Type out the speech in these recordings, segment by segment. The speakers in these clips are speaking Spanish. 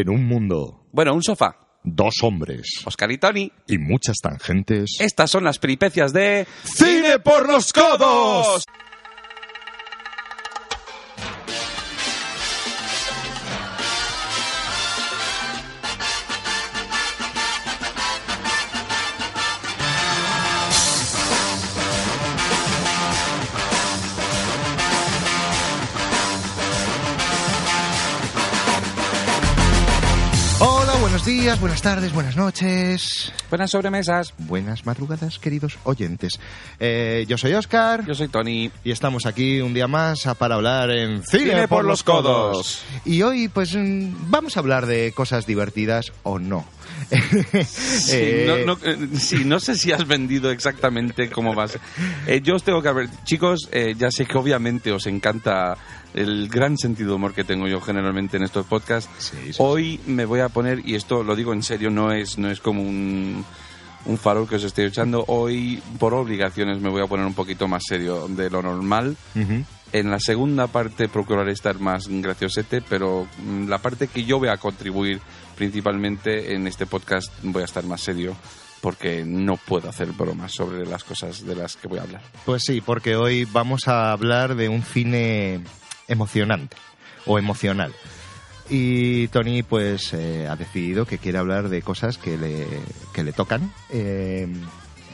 En un mundo, Bueno, un sofá. dos hombres Oscar y Tony. y muchas tangentes. Estas son las peripecias de... ¡Cine por los codos! Días, buenas tardes, buenas noches. Buenas sobremesas. Buenas madrugadas, queridos oyentes. Eh, yo soy Oscar Yo soy Tony. y estamos aquí un día más para hablar en Cine, Cine por los codos. Y hoy, pues, mm, vamos a hablar de cosas divertidas o no. Sí, Eh, no, no, eh, sí, no sé si has vendido exactamente cómo vas. Eh, yo os tengo que ver, chicos, eh, ya sé que obviamente os encanta el gran sentido de humor que tengo yo generalmente en estos podcasts. Sí. Hoy me voy a poner, y esto lo digo en serio, no es, no es como un, un farol que os estoy echando. Hoy, por obligaciones, me voy a poner un poquito más serio de lo normal. En la segunda parte procuraré estar más graciosete, pero mm, la parte que yo voy a contribuir principalmente en este podcast voy a estar más serio porque no puedo hacer bromas sobre las cosas de las que voy a hablar. Pues sí, porque hoy vamos a hablar de un cine emocionante o emocional. Y Tony pues eh, ha decidido que quiere hablar de cosas que le, que le tocan, eh,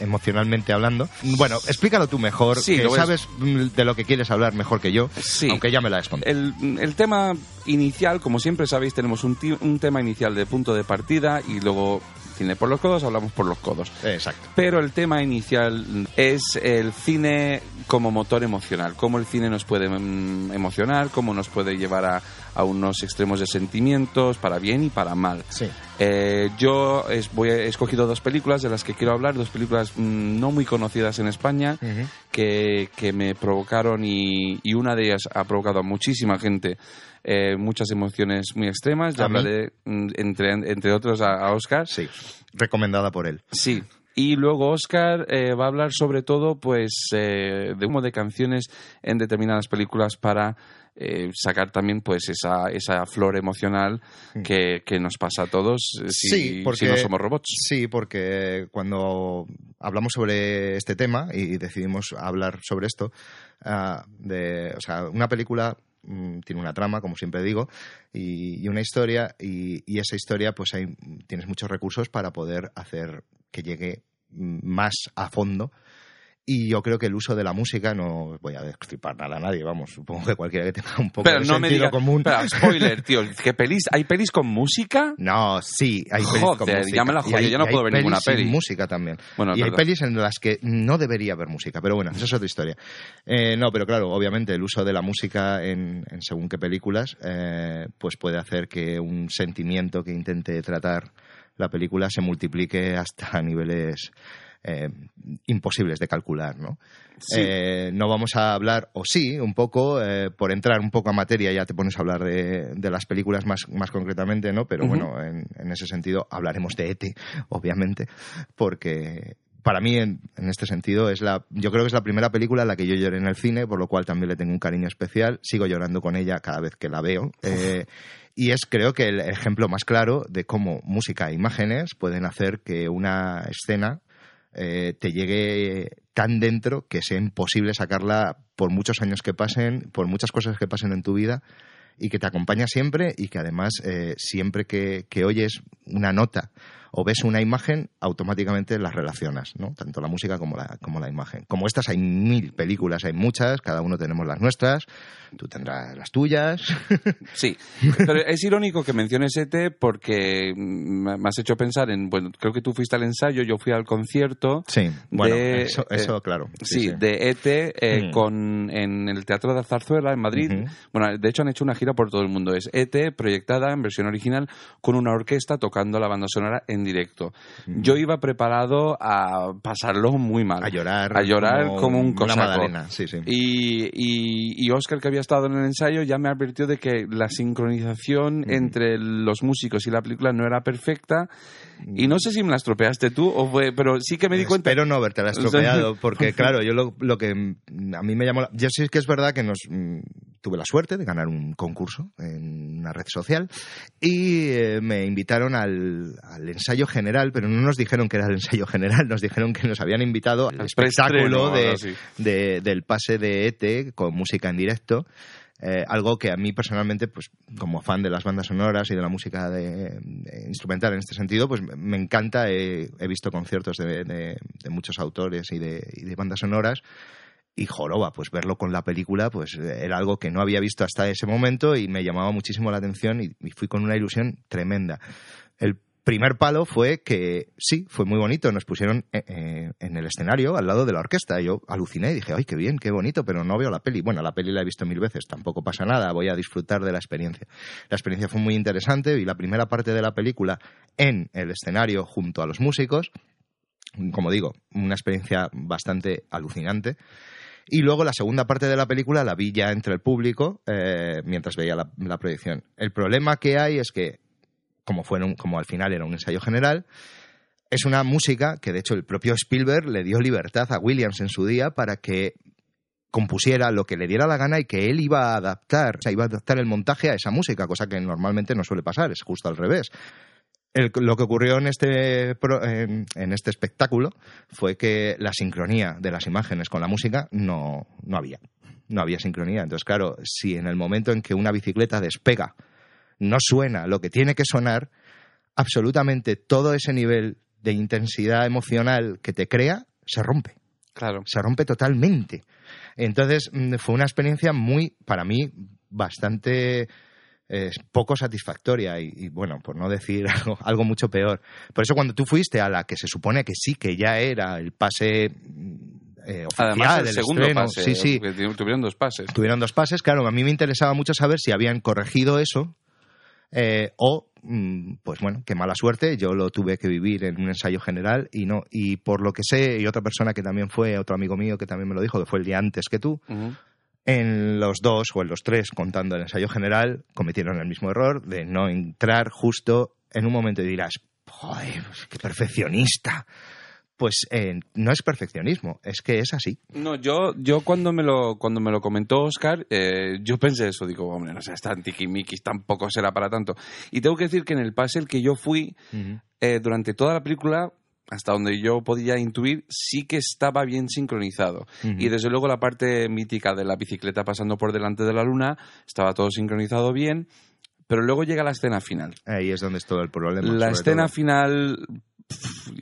emocionalmente hablando. Bueno, explícalo tú mejor, Sí, que sabes de lo que quieres hablar mejor que yo, Sí. aunque ya me la has. El, el tema inicial, como siempre sabéis, tenemos un, un tema inicial de punto de partida y luego cine por los codos, hablamos por los codos. Exacto. Pero el tema inicial es el cine como motor emocional, cómo el cine nos puede mm, emocionar, cómo nos puede llevar a, a unos extremos de sentimientos, para bien y para mal. Sí. Eh, yo es- voy, he escogido dos películas de las que quiero hablar, dos películas mm, no muy conocidas en España, que, que me provocaron y, y una de ellas ha provocado a muchísima gente eh, muchas emociones muy extremas. Ya hablaré, mm, entre, entre otros, a, a Oscar. Sí, recomendada por él. Sí. Y luego Oscar eh, va a hablar sobre todo pues eh, de humo de canciones en determinadas películas para eh, sacar también pues esa, esa flor emocional que, que nos pasa a todos eh, si, Mm. Sí, porque- si no somos robots. Sí, porque cuando hablamos sobre este tema y decidimos hablar sobre esto, ah, de, o sea, una película mm, tiene una trama, como siempre digo, y, y una historia, y, y esa historia, pues hay, tienes muchos recursos para poder hacer que llegue mm, más a fondo. Y yo creo que el uso de la música, no voy a destripar nada a nadie, vamos, supongo que cualquiera que tenga un poco Pero de no me sentido digas... común. Espera, spoiler, tío. ¿qué pelis? ¿Hay pelis con música? No, sí, hay pelis con música. ya me la jodí, yo no puedo ver ninguna sin peli. música también. Bueno, y hay pelis en las que no debería haber música, pero bueno, esa es otra historia. Eh, no, pero claro, obviamente el uso de la música en, en según qué películas, eh, pues puede hacer que un sentimiento que intente tratar la película se multiplique hasta niveles eh, imposibles de calcular, ¿no? Sí. Eh, no vamos a hablar, o sí, un poco, eh, por entrar un poco a materia, ya te pones a hablar de, de las películas más, más concretamente, ¿no? Pero bueno, en, en ese sentido hablaremos de ET, obviamente, porque para mí, en, en este sentido, es la, yo creo que es la primera película en la que yo lloré en el cine, por lo cual también le tengo un cariño especial. Sigo llorando con ella cada vez que la veo. Eh, y es, creo que, el ejemplo más claro de cómo música e imágenes pueden hacer que una escena eh, te llegue tan dentro que sea imposible sacarla por muchos años que pasen, por muchas cosas que pasen en tu vida y que te acompaña siempre y que además eh, siempre que, que oyes una nota o ves una imagen, automáticamente las relacionas, ¿no? Tanto la música como la, como la imagen. Como estas hay mil películas, hay muchas, cada uno tenemos las nuestras, tú tendrás las tuyas. Sí, pero es irónico que menciones ET porque mm, me has hecho pensar en, bueno, creo que tú fuiste al ensayo, yo fui al concierto. Sí, bueno, de, eso, eh, eso claro. Sí, de ET eh, Mm. con, en el Teatro de Zarzuela en Madrid. Ujú. Bueno, de hecho han hecho una gira por todo el mundo. Es ET proyectada en versión original con una orquesta tocando la banda sonora en directo. Yo iba preparado a pasarlo muy mal. A llorar. A llorar como, un una cosaco. magdalena, sí, sí. Y, y, y Oscar, que había estado en el ensayo, ya me advirtió de que la sincronización entre los músicos y la película no era perfecta. Y no sé si me la estropeaste tú, o fue, pero sí que me di cuenta. Espero no haberte estropeado, porque claro, yo lo, lo que a mí me llamó... la- Yo sí que es verdad que nos... mm, tuve la suerte de ganar un concurso en una red social y eh, me invitaron al, al ensayo general, pero no nos dijeron que era el ensayo general, nos dijeron que nos habían invitado al espectáculo de, de- del pase de ET con música en directo. Eh, algo que a mí personalmente, pues como fan de las bandas sonoras y de la música de, de instrumental en este sentido, pues me- encanta. He, he visto conciertos de, de- de muchos autores y de, y de bandas sonoras y joroba, pues verlo con la película, pues era algo que no había visto hasta ese momento y me llamaba muchísimo la atención y, y fui con una ilusión tremenda. El primer palo fue que sí, fue muy bonito, nos pusieron eh, eh, en el escenario al lado de la orquesta. Yo aluciné y dije, ay, qué bien, qué bonito, pero no veo la peli. Bueno, la peli la he visto mil veces, tampoco pasa nada, voy a disfrutar de la experiencia. La experiencia fue muy interesante y la primera parte de la película en el escenario junto a los músicos, como digo, una experiencia bastante alucinante. Y luego la segunda parte de la película la vi ya entre el público eh, mientras veía la, la proyección. El problema que hay es que, como, fueron, como al final era un ensayo general, es una música que de hecho el propio Spielberg le dio libertad a Williams en su día para que compusiera lo que le diera la gana y que él iba a adaptar, o sea, iba a adaptar el montaje a esa música, cosa que normalmente no suele pasar, es justo al revés. Lo que ocurrió en este, en este espectáculo fue que la sincronía de las imágenes con la música no, no había. No había sincronía. Entonces, claro, si en el momento en que una bicicleta despega no suena lo que tiene que sonar, absolutamente todo ese nivel de intensidad emocional que te crea se rompe Claro. se rompe totalmente. Entonces mm, fue una experiencia muy, para mí, bastante eh, poco satisfactoria y, y, bueno, por no decir algo, algo mucho peor. Por eso cuando tú fuiste a la que se supone que sí, que ya era el pase mm, eh, oficial Además, el del segundo estreno, pase. sí, sí, Tuvieron dos pases. tuvieron dos pases, claro, a mí me interesaba mucho saber si habían corregido eso eh, o, mm, pues bueno, qué mala suerte, yo lo tuve que vivir en un ensayo general y no, y por lo que sé, y otra persona que también fue, otro amigo mío que también me lo dijo, que fue el día antes que tú, Ujú. en los dos o en los tres, contando el ensayo general, cometieron el mismo error de no entrar justo en un momento y dirás, joder, qué perfeccionista. Pues eh, no es perfeccionismo, es que es así. No, yo, yo cuando me lo cuando me lo comentó Oscar, eh, yo pensé eso, digo, hombre, no sé, está tiquimiquis, tampoco será para tanto. Y tengo que decir que en el pase el que yo fui, eh, durante toda la película, hasta donde yo podía intuir, sí que estaba bien sincronizado. Y desde luego la parte mítica de la bicicleta pasando por delante de la luna, estaba todo sincronizado bien, pero luego llega la escena final. Ahí es donde es todo el problema. La escena todo. final,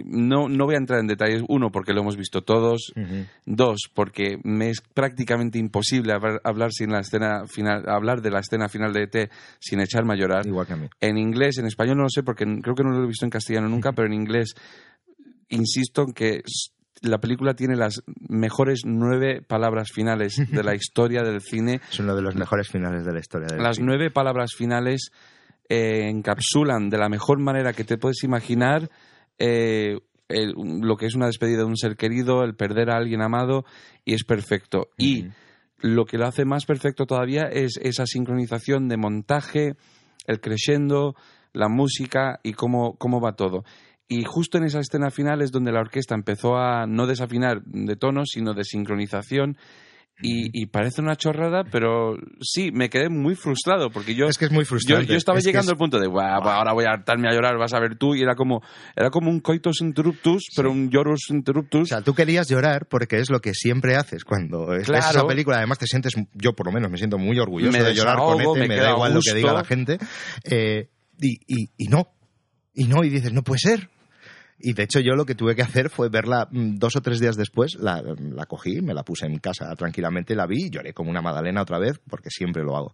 no, no voy a entrar en detalles. Uno, porque lo hemos visto todos. Dos, porque me es prácticamente imposible hablar, hablar sin la escena final, hablar de la escena final de ET sin echarme a llorar. Igual que a mí. En inglés, en español no lo sé porque creo que no lo he visto en castellano nunca, pero en inglés insisto en que la película tiene las mejores nueve palabras finales de la historia del cine. Es uno de los mejores finales de la historia del Las cine. nueve palabras finales eh, encapsulan de la mejor manera que te puedes imaginar eh, el- lo que es una despedida de un ser querido, el perder a alguien amado, y es perfecto. Y lo que lo hace más perfecto todavía es esa sincronización de montaje, el crescendo, la música y cómo, cómo va todo. Y justo en esa escena final es donde la orquesta empezó a no desafinar de tono, sino de sincronización. Y, y parece una chorrada, pero sí, me quedé muy frustrado porque yo Es que es muy frustrante. yo estaba Es llegando es- al punto de, "Buah, buah, ahora voy a hartarme a llorar, vas a ver tú, y era como, era como un coitus interruptus, pero un llorus interruptus. O sea, tú querías llorar porque es lo que siempre haces cuando es Claro. esa película. Además, te sientes, yo por lo menos me siento muy orgulloso Me de llorar con este, me da igual lo que diga la gente. Eh, y, y, y no. Y no, y dices, no puede ser. Y de hecho yo lo que tuve que hacer fue verla mm, dos o tres días después, la, la cogí, me la puse en casa tranquilamente, la vi y lloré como una magdalena otra vez, porque siempre lo hago.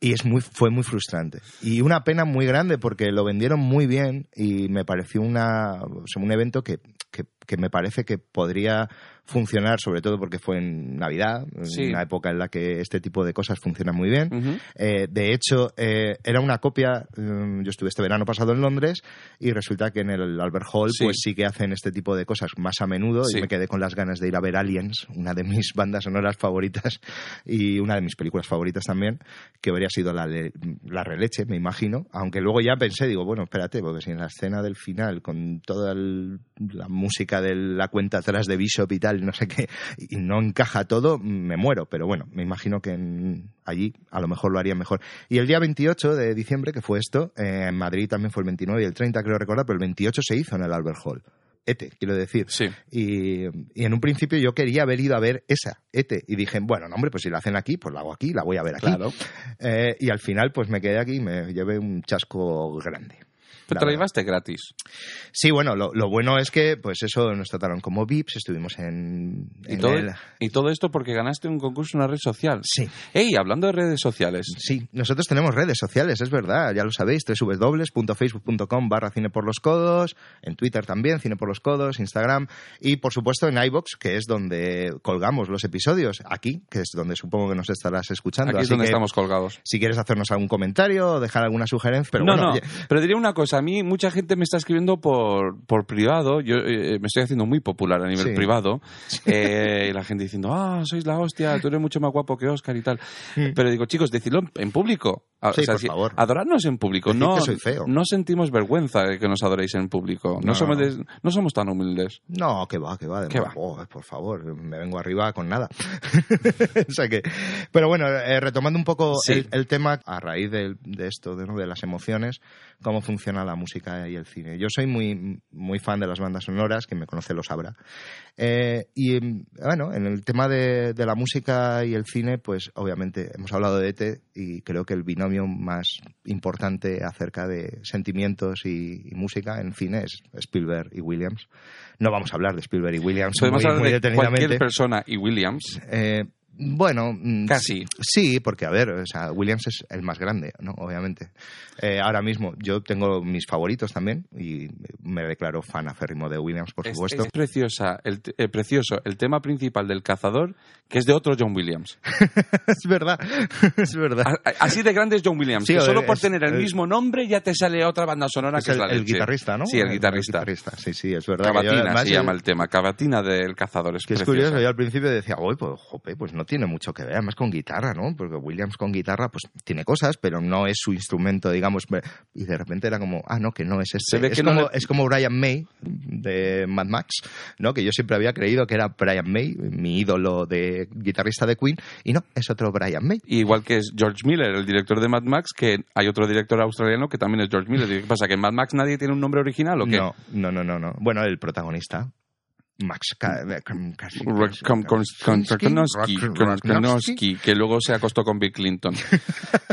Y es muy, fue muy frustrante. Y una pena muy grande porque lo vendieron muy bien y me pareció una, un evento que, que me parece que podría funcionar, sobre todo porque fue en Navidad, Sí. una época en la que este tipo de cosas funcionan muy bien. Ujú. Eh, de hecho, eh, era una copia. mm, yo estuve este verano pasado en Londres y resulta que en el Albert Hall, Sí. pues sí que hacen este tipo de cosas más a menudo. Sí. Y me quedé con las ganas de ir a ver Aliens, una de mis bandas sonoras favoritas y una de mis películas favoritas también, que habría sido la, la releche, me imagino. Aunque luego ya pensé, digo, bueno, espérate, porque si en la escena del final, con toda el- la música de la cuenta atrás de Bishop y tal, no sé qué, y no encaja todo, me muero. Pero bueno, me imagino que en- allí a lo mejor lo haría mejor. Y el día 28 de diciembre, que fue esto, eh, en Madrid también fue el 29 y el 30, creo recordar, pero el 28 se hizo en el Albert Hall. ETE, quiero decir. Sí. Y, y en un principio yo quería haber ido a ver esa, ETE, y dije, bueno, no, hombre, pues si la hacen aquí, pues la hago aquí, la voy a ver aquí. Claro. Eh, y al final, pues me quedé aquí y me llevé un chasco grande. Pero te la verdad. llevaste gratis. Sí, bueno, lo, lo bueno es que, pues eso, nos trataron como VIPs, estuvimos en, Y en todo, el- y todo esto porque ganaste un concurso en una red social. Sí. Ey, hablando de redes sociales. Sí, nosotros tenemos redes sociales, es verdad, ya lo sabéis, www.facebook.com barra cine por los codos, en Twitter también, cine por los codos, Instagram, y por supuesto en iBox, que es donde colgamos los episodios, aquí, que es donde supongo que nos estarás escuchando. Aquí es Así donde que, estamos colgados. Si quieres hacernos algún comentario o dejar alguna sugerencia, pero no, bueno, no, oye, pero diría una cosa. A mí mucha gente me está escribiendo por, por privado. Yo eh, me estoy haciendo muy popular a nivel Sí. privado. Eh, y la gente diciendo, ah, sois la hostia, tú eres mucho más guapo que Oscar y tal. Pero digo, chicos, decidlo en- público. A- Sí, por favor. Adoradnos en público. Decid No, que soy feo. no sentimos vergüenza de que nos adoréis en público. No, No. somos, des- no somos tan humildes. No, que va, que va. de ¿Qué va? Oh, por favor, me vengo arriba con nada. o sea que, pero bueno, eh, retomando un poco Sí. el, el tema a raíz de, de esto, de, ¿no? de las emociones, cómo funciona la música y el cine. Yo soy muy, muy fan de las bandas sonoras, quien me conoce lo sabrá. Eh, y bueno, en el tema de, de la música y el cine, pues obviamente hemos hablado de ETE y creo que el binomio más importante acerca de sentimientos y, y música en cine es Spielberg y Williams. No vamos a hablar de Spielberg y Williams Podemos muy, hablar muy de cualquier persona y Williams. Eh, bueno, mm, Casi. Sí, porque a ver, o sea, Williams es el más grande, ¿no? Obviamente. Eh, ahora mismo yo tengo mis favoritos también y me declaro fan aférrimo de Williams, por Es, supuesto. es preciosa, el, eh, precioso el tema principal del cazador, que es de otro John Williams. es verdad, es verdad. Así de grande es John Williams, Sí, que solo por es- tener el mismo nombre ya te sale otra banda sonora Es que el, es la el guitarrista, ¿no? Sí, el guitarrista. Sí, sí, es verdad. yo, además, se llama el tema, Cavatina del cazador. Es, Que es curioso, yo al principio decía, uy, pues, jope, pues no tiene mucho que ver, además con guitarra, ¿no? Porque Williams con guitarra, pues tiene cosas, pero no es su instrumento, digamos. Y de repente era como, ah, no, que no es este. Se ve es, que no como, le- es como Brian May de Mad Max, ¿no? Que yo siempre había creído que era Brian May, mi ídolo de guitarrista de Queen, y no, es otro Brian May. Igual que es George Miller, el director de Mad Max, que hay otro director australiano que también es George Miller. ¿Qué pasa? ¿Que en Mad Max nadie tiene un nombre original o qué? No, no, no, no, no. Bueno, el protagonista. Max Tarkovsky, que luego se acostó con Bill Clinton.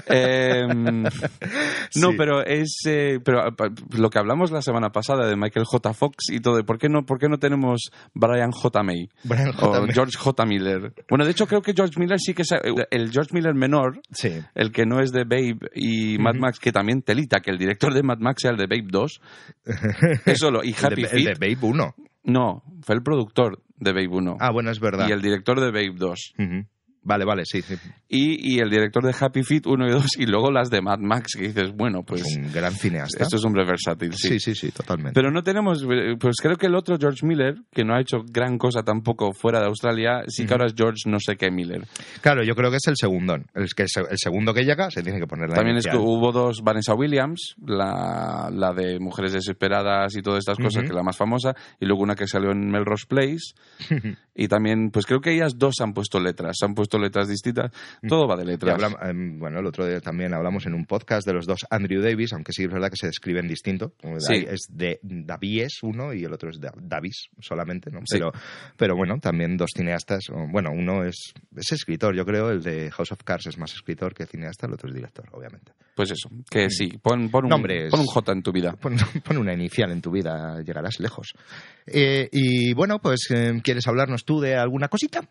Em, No, Sí. pero es eh, pero ah, lo que hablamos la semana pasada de Michael J. Fox y todo. ¿Por qué no, por qué no tenemos Brian J. May? Brian O. May. George J. Miller. Bueno, de hecho creo que George Miller sí que es eh, el George Miller menor, Sí. el que no es de Babe y Mad Max, que también telita que el director de Mad Max sea el de Babe 2. Eso lo y El Happy de, el de Feet. Babe 1. No, fue el productor de Babe 1 Ah, bueno, es verdad. y el director de Babe 2. Ujú. Vale, vale, sí, sí. Y, y el director de Happy Feet 1 y 2 y luego las de Mad Max que dices, bueno, pues Es un gran cineasta. esto es hombre versátil, sí. Sí, sí, sí, totalmente. Pero no tenemos, eh, pues creo que el otro George Miller, que no ha hecho gran cosa tampoco fuera de Australia, sí que ahora es George no sé qué Miller. Claro, yo creo que es el segundón. El, que el segundo que llega se tiene que poner la También es que inicial. hubo dos Vanessa Williams, la, la de Mujeres Desesperadas y todas estas cosas, que es la más famosa, y luego una que salió en Melrose Place. y también, pues creo que ellas dos han puesto letras, han puesto letras distintas. Todo va de letras. em, bueno, el otro día también hablamos en un podcast de los dos Andrew Davis, aunque sí es verdad que se describen distinto. Sí. Es de Davies uno y el otro es de Davis solamente, ¿no? Sí. Pero, pero bueno, también dos cineastas. Bueno, uno es, es escritor, yo creo, el de House of Cards es más escritor que cineasta, el otro es director, obviamente. Pues eso, que sí, pon, pon, un, Nombres. pon un J en tu vida. Pon, pon una inicial en tu vida, llegarás lejos. Eh, y bueno, pues, eh, ¿quieres hablarnos tú de alguna cosita?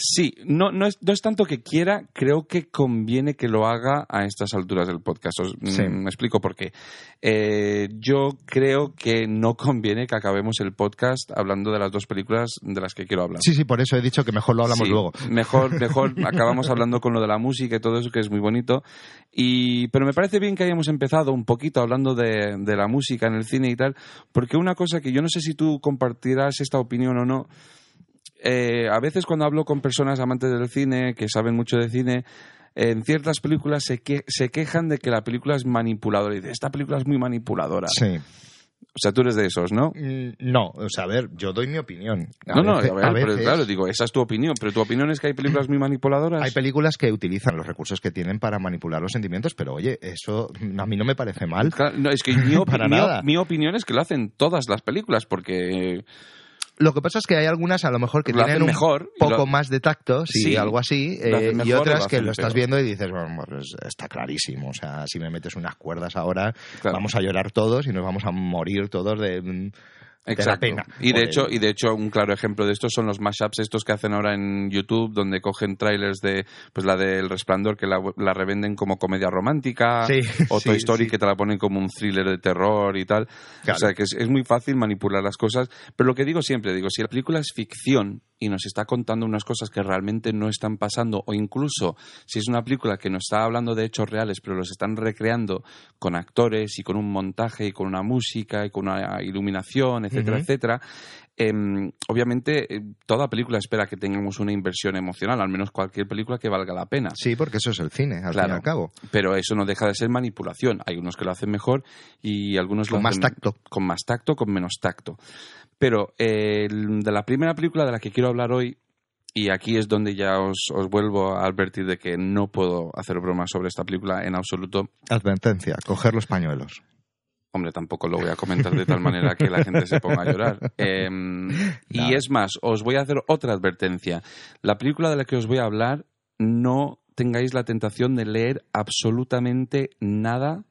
Sí, no, no, es, no es tanto que quiera, creo que conviene que lo haga a estas alturas del podcast. Os- Sí. mm, Me explico por qué. Eh, yo creo que no conviene que acabemos el podcast hablando de las dos películas de las que quiero hablar. Sí, sí, por eso he dicho que mejor lo hablamos Sí, luego. Mejor, mejor acabamos hablando con lo de la música y todo eso, que es muy bonito. Y, pero me parece bien que hayamos empezado un poquito hablando de, de la música en el cine y tal, porque una cosa que yo no sé si tú compartirás esta opinión o no. Eh, a veces cuando hablo con personas amantes del cine, que saben mucho de cine, en ciertas películas se, que- se quejan de que la película es manipuladora. Y dicen, esta película es muy manipuladora. Sí. O sea, tú eres de esos, ¿no? Mm, No, o sea, a ver, yo doy mi opinión. A no, no, veces- a ver, a pero claro, digo, esa es tu opinión, pero tu opinión es que hay películas muy manipuladoras. Hay películas que utilizan los recursos que tienen para manipular los sentimientos, pero oye, eso a mí no me parece mal. Claro, no, es que mi, opi- Para mi nada. mi opinión es que lo hacen todas las películas, porque Lo que pasa es que hay algunas a lo mejor que Lo tienen un mejor poco lo- más de tacto, sí, Sí, algo así, eh, y mejor otras lo que lo estás peor. viendo y dices, bueno, pues está clarísimo, o sea, si me metes unas cuerdas ahora, Claro. vamos a llorar todos y nos vamos a morir todos de, de la Exacto. pena. Y de hecho, y de hecho, un claro ejemplo de esto son los mashups estos que hacen ahora en YouTube, donde cogen trailers de, pues la del Resplandor que la, la revenden como comedia romántica, Sí, o Toy sí, Story sí. que te la ponen como un thriller de terror y tal. Claro. O sea que es, es muy fácil manipular las cosas. Pero lo que digo siempre, digo, si la película es ficción y nos está contando unas cosas que realmente no están pasando, o incluso si es una película que nos está hablando de hechos reales, pero los están recreando con actores y con un montaje y con una música y con una iluminación, etcétera, etcétera. em, obviamente, eh, toda película espera que tengamos una inversión emocional, al menos cualquier película que valga la pena. Sí, porque eso es el cine, al fin Claro. y al cabo. Pero eso no deja de ser manipulación. Hay unos que lo hacen mejor y algunos Con lo más hacen tacto. Con más tacto, con menos tacto. Pero eh, de la primera película de la que quiero hablar hoy, y aquí es donde ya os, os vuelvo a advertir de que no puedo hacer bromas sobre esta película en absoluto. Advertencia, coger los pañuelos. Hombre, tampoco lo voy a comentar de tal manera que la gente se ponga a llorar. Em, y es más, os voy a hacer otra advertencia. La película de la que os voy a hablar, no tengáis la tentación de leer absolutamente nada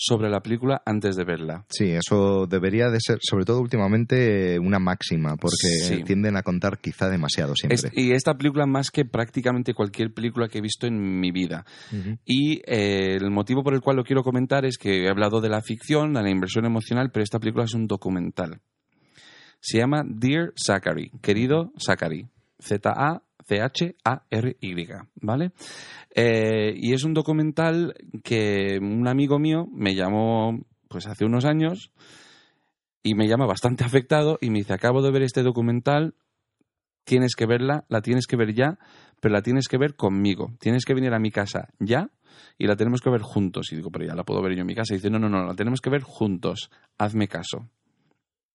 sobre la película antes de verla. Sí, eso debería de ser, sobre todo últimamente, una máxima, porque Sí. tienden a contar quizá demasiado siempre. Es- y esta película más que prácticamente cualquier película que he visto en mi vida. Y eh, el motivo por el cual lo quiero comentar es que he hablado de la ficción, de la inversión emocional, pero esta película es un documental. Se llama Dear Zachary, querido Zachary. Z-A-C-H-A-R-Y, ¿vale? Eh, y es un documental que un amigo mío me llamó pues hace unos años y me llama bastante afectado y me dice, acabo de ver este documental, tienes que verla, la tienes que ver ya, pero la tienes que ver conmigo. Tienes que venir a mi casa ya y la tenemos que ver juntos. Y digo, pero ya la puedo ver yo en mi casa. Y dice, no, no, no, la tenemos que ver juntos. Hazme caso.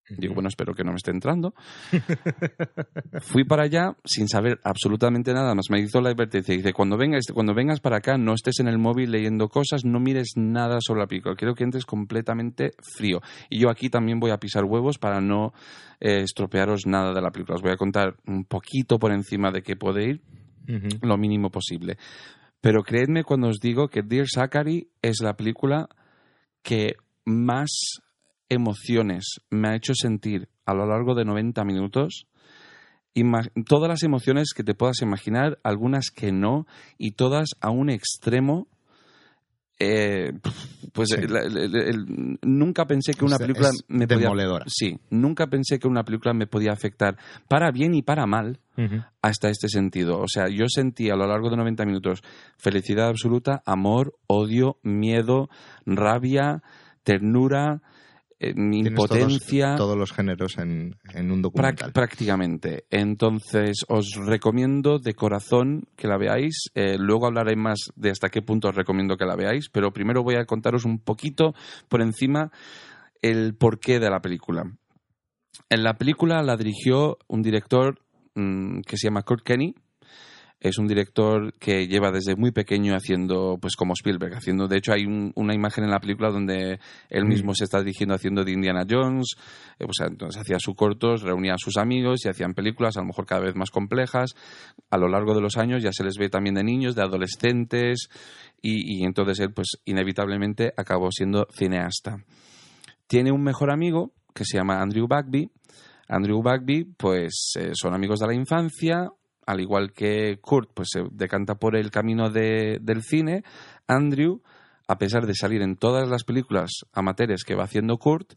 Digo, bueno, espero que no me esté entrando. Fui para allá sin saber absolutamente nada más. Me hizo la advertencia. Dice, cuando vengas, cuando vengas para acá, no estés en el móvil leyendo cosas, no mires nada sobre la película. Quiero que entres completamente frío. Y yo aquí también voy a pisar huevos para no eh, estropearos nada de la película. Os voy a contar un poquito por encima de qué puede ir, lo mínimo posible. Pero creedme cuando os digo que Dear Zachary es la película que más emociones me ha hecho sentir a lo largo de 90 minutos. Todas las emociones que te puedas imaginar, algunas que no, y todas a un extremo. eh, pues Sí. el- el- el- nunca pensé que una película me podía demoledora. sí nunca pensé que una película me podía afectar para bien y para mal hasta este sentido. O sea, yo sentí a lo largo de 90 minutos felicidad absoluta, amor, odio, miedo, rabia, ternura, impotencia. Todos, todos los géneros en, en un documental. prácticamente. Entonces, os recomiendo de corazón que la veáis. Eh, luego hablaré más de hasta qué punto os recomiendo que la veáis, pero primero voy a contaros un poquito por encima el porqué de la película. En la película la dirigió un director mm, que se llama Kurt Kenny. Es un director que lleva desde muy pequeño haciendo, pues como Spielberg, haciendo. De hecho, hay un- una imagen en la película donde él Mm. mismo se está dirigiendo haciendo de Indiana Jones. Eh, pues, entonces hacía sus cortos, reunía a sus amigos y hacían películas, a lo mejor cada vez más complejas. A lo largo de los años ya se les ve también de niños, de adolescentes, y, y entonces él, pues inevitablemente acabó siendo cineasta. Tiene un mejor amigo que se llama Andrew Bagby. Andrew Bagby, pues eh, son amigos de la infancia, al igual que Kurt, pues se decanta por el camino de- del cine. Andrew, a pesar de salir en todas las películas amateurs que va haciendo Kurt,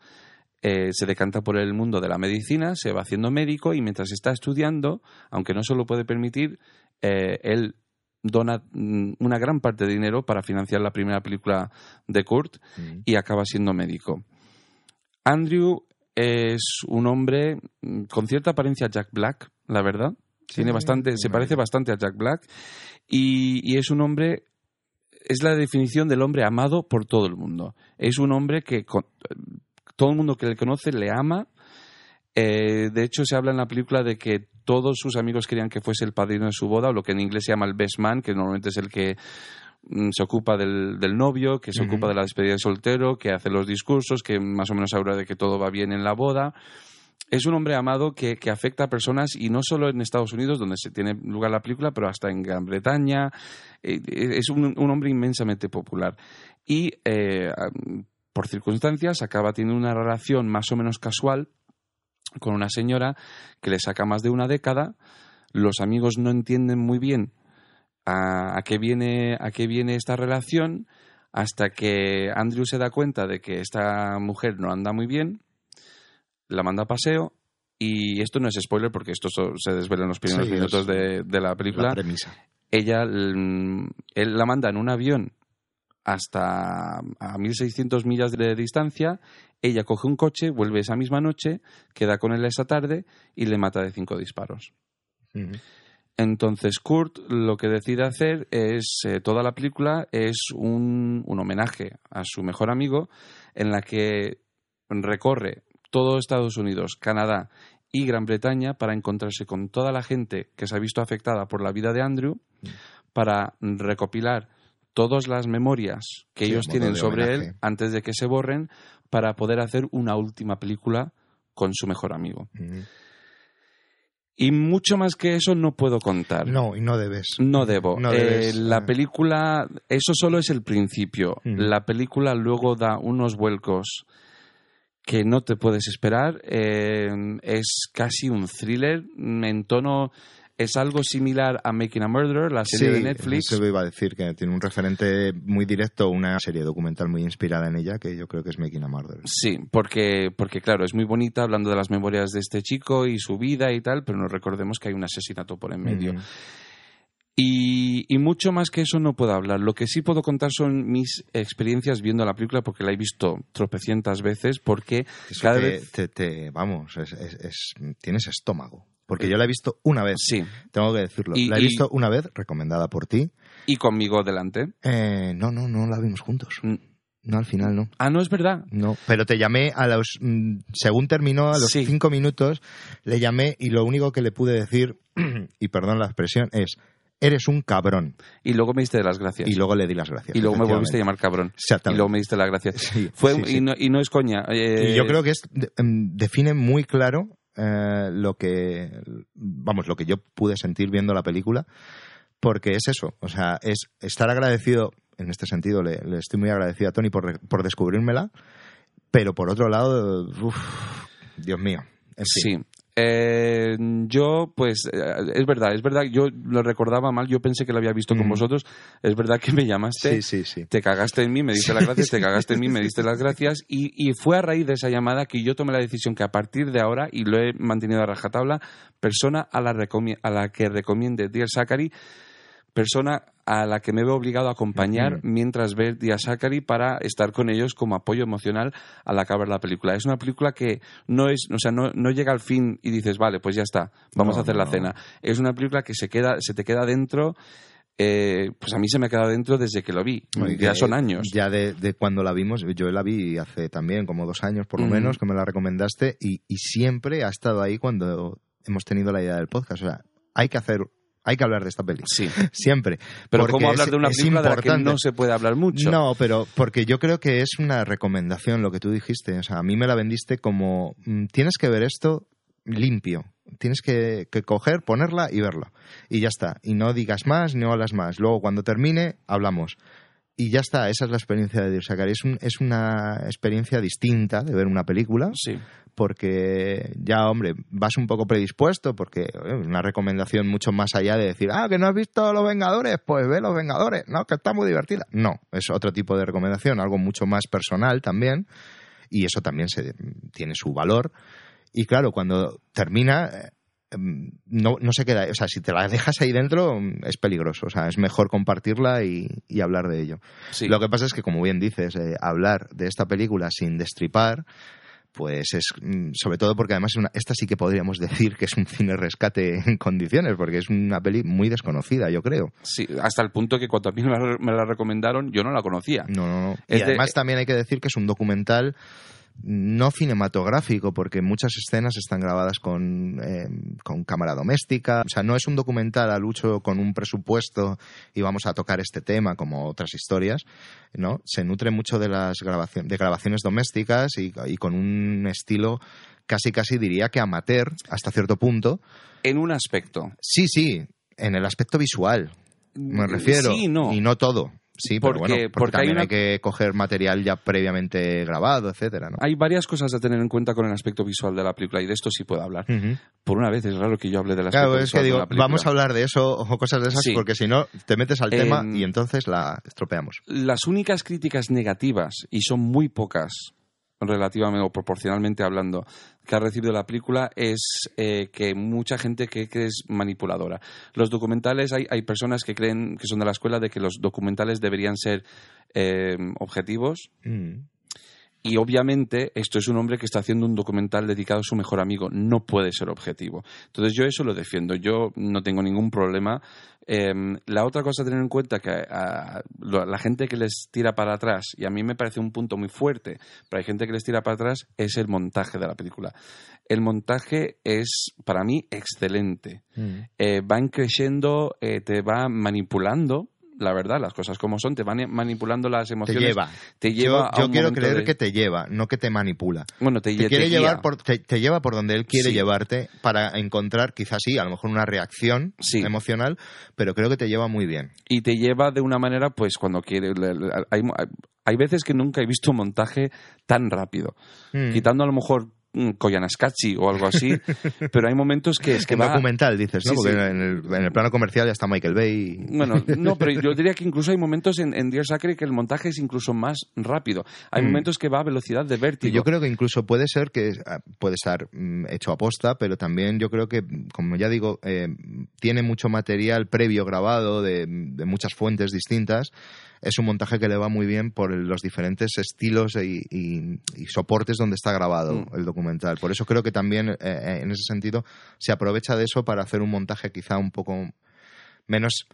eh, se decanta por el mundo de la medicina, se va haciendo médico y mientras está estudiando, aunque no se lo puede permitir, eh, él dona mm, una gran parte de dinero para financiar la primera película de Kurt Mm. y acaba siendo médico. Andrew es un hombre mm, con cierta apariencia Jack Black, la verdad. Tiene Sí, bastante, se parece bastante a Jack Black y, y es un hombre, es la definición del hombre amado por todo el mundo. Es un hombre que con- todo el mundo que le conoce le ama. Eh, de hecho, se habla en la película de que todos sus amigos querían que fuese el padrino de su boda, o lo que en inglés se llama el best man, que normalmente es el que mm, se ocupa del, del novio, que se ocupa de la despedida de soltero, que hace los discursos, que más o menos habla de que todo va bien en la boda. Es un hombre amado que, que afecta a personas y no solo en Estados Unidos, donde se tiene lugar la película, pero hasta en Gran Bretaña. Eh, es un, un hombre inmensamente popular. Y eh, por circunstancias acaba teniendo una relación más o menos casual con una señora que le saca más de una década. Los amigos no entienden muy bien a, a qué viene a qué viene esta relación hasta que Andrew se da cuenta de que esta mujer no anda muy bien, la manda a paseo y esto no es spoiler porque esto se desvela en los primeros Sí, minutos de, de la película La premisa. ella él la manda en un avión hasta a 1600 millas de distancia, ella coge un coche, vuelve esa misma noche, queda con él esa tarde y le mata de cinco disparos. Entonces Kurt lo que decide hacer es, eh, toda la película es un, un homenaje a su mejor amigo en la que recorre todo Estados Unidos, Canadá y Gran Bretaña para encontrarse con toda la gente que se ha visto afectada por la vida de Andrew, para recopilar todas las memorias que Sí, ellos tienen sobre homenaje. él antes de que se borren para poder hacer una última película con su mejor amigo. Y mucho más que eso no puedo contar. No, y no debes. No debo. No Eh, debes, la eh. película, eso solo es el principio. La película luego da unos vuelcos que no te puedes esperar. Eh, es casi un thriller en tono. Es algo similar a Making a Murderer, la serie de Netflix. Eso iba a decir que tiene un referente muy directo, una serie documental muy inspirada en ella, que yo creo que es Making a Murder. Sí, porque, porque claro, es muy bonita hablando de las memorias de este chico y su vida y tal, pero no recordemos que hay un asesinato por en medio. Mm. Y, y mucho más que eso no puedo hablar. Lo que sí puedo contar son mis experiencias viendo la película, porque la he visto tropecientas veces, porque Eso cada te, vez... te- te- vamos, es, es- es- tienes estómago. Porque yo la he visto una vez, Sí, tengo que decirlo. Y- la he y- visto una vez, recomendada por ti. y conmigo delante. Eh, no, no, no la vimos juntos. Mm. No, al final no. Ah, no es verdad. No, pero te llamé a los. mm, Según terminó, a los Sí. cinco minutos, le llamé y lo único que le pude decir, y perdón la expresión, es: Eres un cabrón. Y luego me diste las gracias. Y luego le di las gracias. Y luego me volviste a llamar cabrón. Y luego me diste las gracias. Sí, Fue, sí, sí. Y, no, y no es coña. eh, Y yo creo que es em, define muy claro eh, lo que vamos lo que yo pude sentir viendo la película porque es eso o sea es estar agradecido en este sentido le, le estoy muy agradecido a Tony por, por descubrírmela pero por otro lado uf, Dios mío en fin. Sí. Eh, yo, pues, eh, es verdad, es verdad, yo lo recordaba mal, yo pensé que lo había visto con Mm. vosotros, es verdad que me llamaste, sí sí sí. te cagaste en mí, me diste las gracias, te cagaste en mí, me diste las gracias, y, y fue a raíz de esa llamada que yo tomé la decisión que a partir de ahora, y lo he mantenido a rajatabla, persona a la, a la que recomiende Dear Zachary, persona a la que me veo obligado a acompañar mientras ve Dear Zachary para estar con ellos como apoyo emocional al acabar la película. Es una película que no es, o sea, no, no llega al fin y dices, vale, pues ya está, vamos No, a hacer no, la cena. Es una película que se queda, se te queda dentro. eh, pues a mí se me ha quedado dentro desde que lo vi. Ya son años. Ya de, de cuando la vimos, yo la vi hace también como dos años por lo menos, que me la recomendaste, y, y siempre ha estado ahí cuando hemos tenido la idea del podcast. O sea, hay que hacer, hay que hablar de esta peli. Sí. Siempre. Pero ¿cómo hablar de una película de la que no se puede hablar mucho? No, pero porque yo creo que es una recomendación lo que tú dijiste. O sea, a mí me la vendiste como mm, tienes que ver esto limpio. Tienes que, que coger, ponerla y verla. Y ya está. Y no digas más, no hablas más. Luego, cuando termine, hablamos. Y ya está. Esa es la experiencia de Diosakari. Es, un, es una experiencia distinta de ver una película Sí. porque ya, hombre, vas un poco predispuesto, porque eh, una recomendación mucho más allá de decir, ah, que no has visto Los Vengadores, pues ve Los Vengadores, no, que está muy divertida. No, es otro tipo de recomendación, algo mucho más personal también, y eso también se, tiene su valor. Y claro, cuando termina, eh, no, no se queda, o sea, si te la dejas ahí dentro, es peligroso, o sea, es mejor compartirla y, y hablar de ello. sí. Lo que pasa es que, como bien dices, eh, hablar de esta película sin destripar, pues es mm, sobre todo porque además es una- esta sí que podríamos decir que es un cine rescate en condiciones, porque es una peli muy desconocida, yo creo. Sí, hasta el punto que cuando a mí me la, me la recomendaron, yo no la conocía. No, no, no. Es Y de- además también hay que decir que es un documental no cinematográfico, porque muchas escenas están grabadas con, eh, con cámara doméstica. O sea, no es un documental al uso con un presupuesto y vamos a tocar este tema como otras historias, ¿no? Se nutre mucho de las grabaciones, de grabaciones domésticas y, y con un estilo casi casi diría que amateur hasta cierto punto. En un aspecto. Sí, sí, en el aspecto visual. Me refiero. Sí, no. Y no todo. Sí, Porque- porque, bueno, porque, porque hay también una- hay que coger material ya previamente grabado, etcétera, ¿no? Hay varias cosas a tener en cuenta con el aspecto visual de la película y de esto sí puedo hablar. Por una vez es raro que yo hable del aspecto Claro, es que de digo, vamos a hablar de eso o cosas de esas, Sí. porque si no, te metes al tema Em, y entonces la estropeamos. Las únicas críticas negativas, y son muy pocas relativamente o proporcionalmente hablando, que ha recibido la película es eh, que mucha gente cree que es manipuladora. Los documentales, hay, hay personas que creen que son de la escuela de que los documentales deberían ser eh, objetivos Mm. Y obviamente esto es un hombre que está haciendo un documental dedicado a su mejor amigo. No puede ser objetivo. Entonces yo eso lo defiendo. Yo no tengo ningún problema. Eh, la otra cosa a tener en cuenta que a, lo- la gente que les tira para atrás, y a mí me parece un punto muy fuerte, pero hay gente que les tira para atrás, es el montaje de la película. El montaje es, para mí, excelente. Mm. Eh, van creciendo, eh, te va manipulando, la verdad, las cosas como son, te van manipulando las Te emociones. lleva. Te lleva yo a yo un quiero creer de- que te lleva, no que te manipula. Bueno, te, Te quiere te guía. llevar por, te, te lleva por donde él quiere Sí. llevarte para encontrar, quizás sí, a lo mejor una reacción Sí. emocional, pero creo que te lleva muy bien. y te lleva de una manera, pues cuando quiere. Hay, hay veces que nunca he visto un montaje tan rápido. Mm. Quitando a lo mejor Koyaanisqatsi o algo así, pero hay momentos que es que va. documental, dices, ¿no? Sí, Porque sí. En, el, en el plano comercial ya está Michael Bay. y- Bueno, no, pero yo diría que incluso hay momentos en, en Dear Sacre que el montaje es incluso más rápido. Hay Mm. momentos que va a velocidad de vértigo. yo creo que incluso puede ser que ah, puede estar mm, hecho a posta, pero también yo creo que, como ya digo, eh, tiene mucho material previo grabado de, de muchas fuentes distintas. Es un montaje que le va muy bien por los diferentes estilos y, y- y soportes donde está grabado Mm. el documental. Por eso creo que también, eh, eh, en ese sentido, se aprovecha de eso para hacer un montaje quizá un poco menos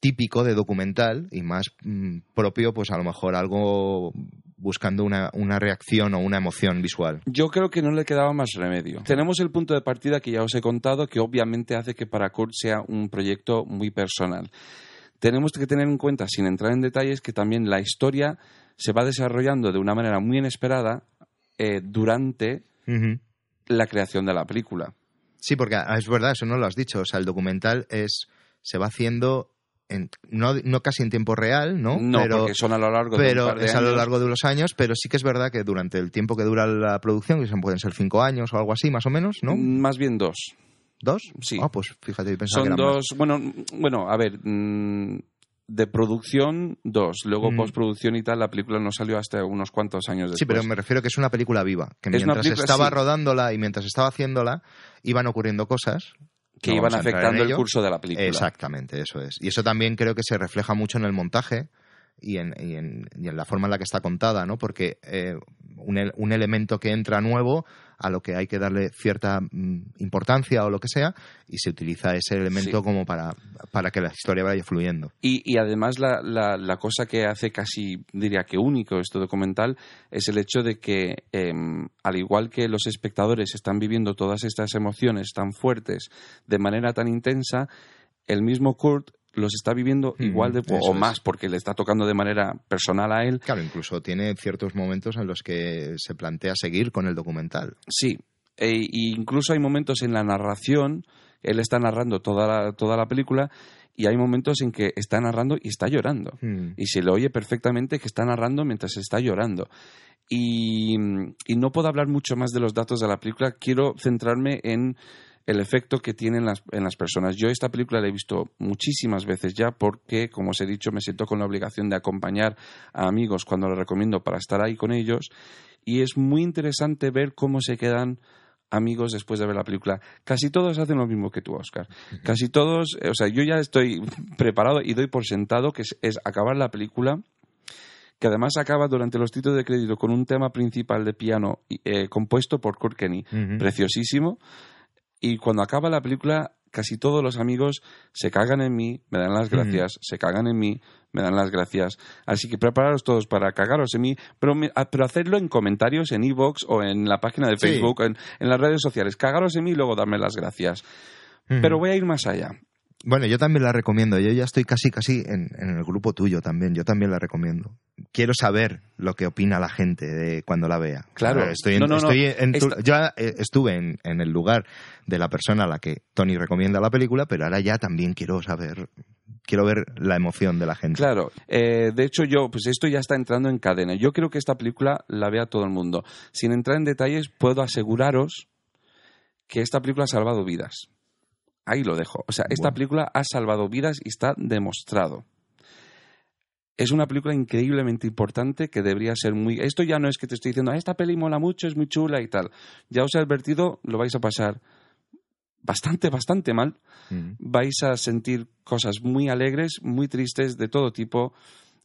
típico de documental y más mm, propio, pues a lo mejor algo buscando una, una reacción o una emoción visual. Yo creo que no le quedaba más remedio. Tenemos el punto de partida que ya os he contado, que obviamente hace que para Kurt sea un proyecto muy personal. Tenemos que tener en cuenta, sin entrar en detalles, que también la historia se va desarrollando de una manera muy inesperada eh, durante la creación de la película. Sí, porque ah, es verdad, eso no lo has dicho. O sea, el documental es se va haciendo en- no, no casi en tiempo real, ¿no? No, pero, porque son a lo largo de pero de es a lo largo de los años, pero sí que es verdad que durante el tiempo que dura la producción, que pueden ser cinco años o algo así, más o menos, ¿no? Más bien dos. ¿Dos? Sí. Ah, pues fíjate, pensaba Son que eran dos, bueno, bueno, a ver, mm, de producción dos, luego Mm. postproducción y tal, la película no salió hasta unos cuantos años después. Sí, pero me refiero que es una película viva, que Es mientras película, estaba sí. rodándola y mientras estaba haciéndola, iban ocurriendo cosas que no iban a afectando el curso de la película. Exactamente, eso es. Y eso también creo que se refleja mucho en el montaje y en, y en- y en la forma en la que está contada, ¿no? Porque eh, un, el- un elemento que entra nuevo a lo que hay que darle cierta mm, importancia o lo que sea y se utiliza ese elemento Sí. como para, para que la historia vaya fluyendo. Y, y además la, la- la cosa que hace casi, diría que único este documental, es el hecho de que, em, al igual que los espectadores están viviendo todas estas emociones tan fuertes de manera tan intensa, el mismo Kurt los está viviendo Mm, igual de o es. más porque le está tocando de manera personal a él. Claro, incluso tiene ciertos momentos en los que se plantea seguir con el documental. Sí, e, incluso hay momentos en la narración, él está narrando toda la, toda la película y hay momentos en que está narrando y está llorando. Mm. y se le oye perfectamente que está narrando mientras está llorando. Y, y no puedo hablar mucho más de los datos de la película, quiero centrarme en el efecto que tiene en las, en las personas. Yo esta película la he visto muchísimas veces ya porque, como os he dicho, me siento con la obligación de acompañar a amigos cuando lo recomiendo para estar ahí con ellos y es muy interesante ver cómo se quedan amigos después de ver la película. Casi todos hacen lo mismo que tú, Oscar. Casi todos, o sea, yo ya estoy preparado y doy por sentado que es, es acabar la película, que además acaba durante los títulos de crédito con un tema principal de piano eh, compuesto por Kurt Kenny, preciosísimo. Y cuando acaba la película, casi todos los amigos se cagan en mí, me dan las gracias, se cagan en mí, me dan las gracias. Así que prepararos todos para cagaros en mí, pero, me- ah, pero hacerlo en comentarios, en iVoox o en la página de Sí. Facebook, en, en las redes sociales. Cagaros en mí y luego darme las gracias. Pero voy a ir más allá. Bueno, yo también la recomiendo. Yo ya estoy casi, casi en, en el grupo tuyo también. Yo también la recomiendo. Quiero saber lo que opina la gente de cuando la vea. Claro. Estoy en- No, no, no. estoy en tu- Esta- Yo eh, estuve en, en el lugar de la persona a la que Tony recomienda la película, pero ahora ya también quiero saber, quiero ver la emoción de la gente. Claro, eh, de hecho yo, pues esto ya está entrando en cadena. Yo creo que esta película la vea todo el mundo. Sin entrar en detalles, puedo aseguraros que esta película ha salvado vidas. Ahí lo dejo. O sea, esta Bueno. película ha salvado vidas y está demostrado. Es una película increíblemente importante que debería ser muy... Esto ya no es que te estoy diciendo, "Ah, esta peli mola mucho, es muy chula y tal. Ya os he advertido, lo vais a pasar bastante, bastante mal Mm. vais a sentir cosas muy alegres, muy tristes, de todo tipo.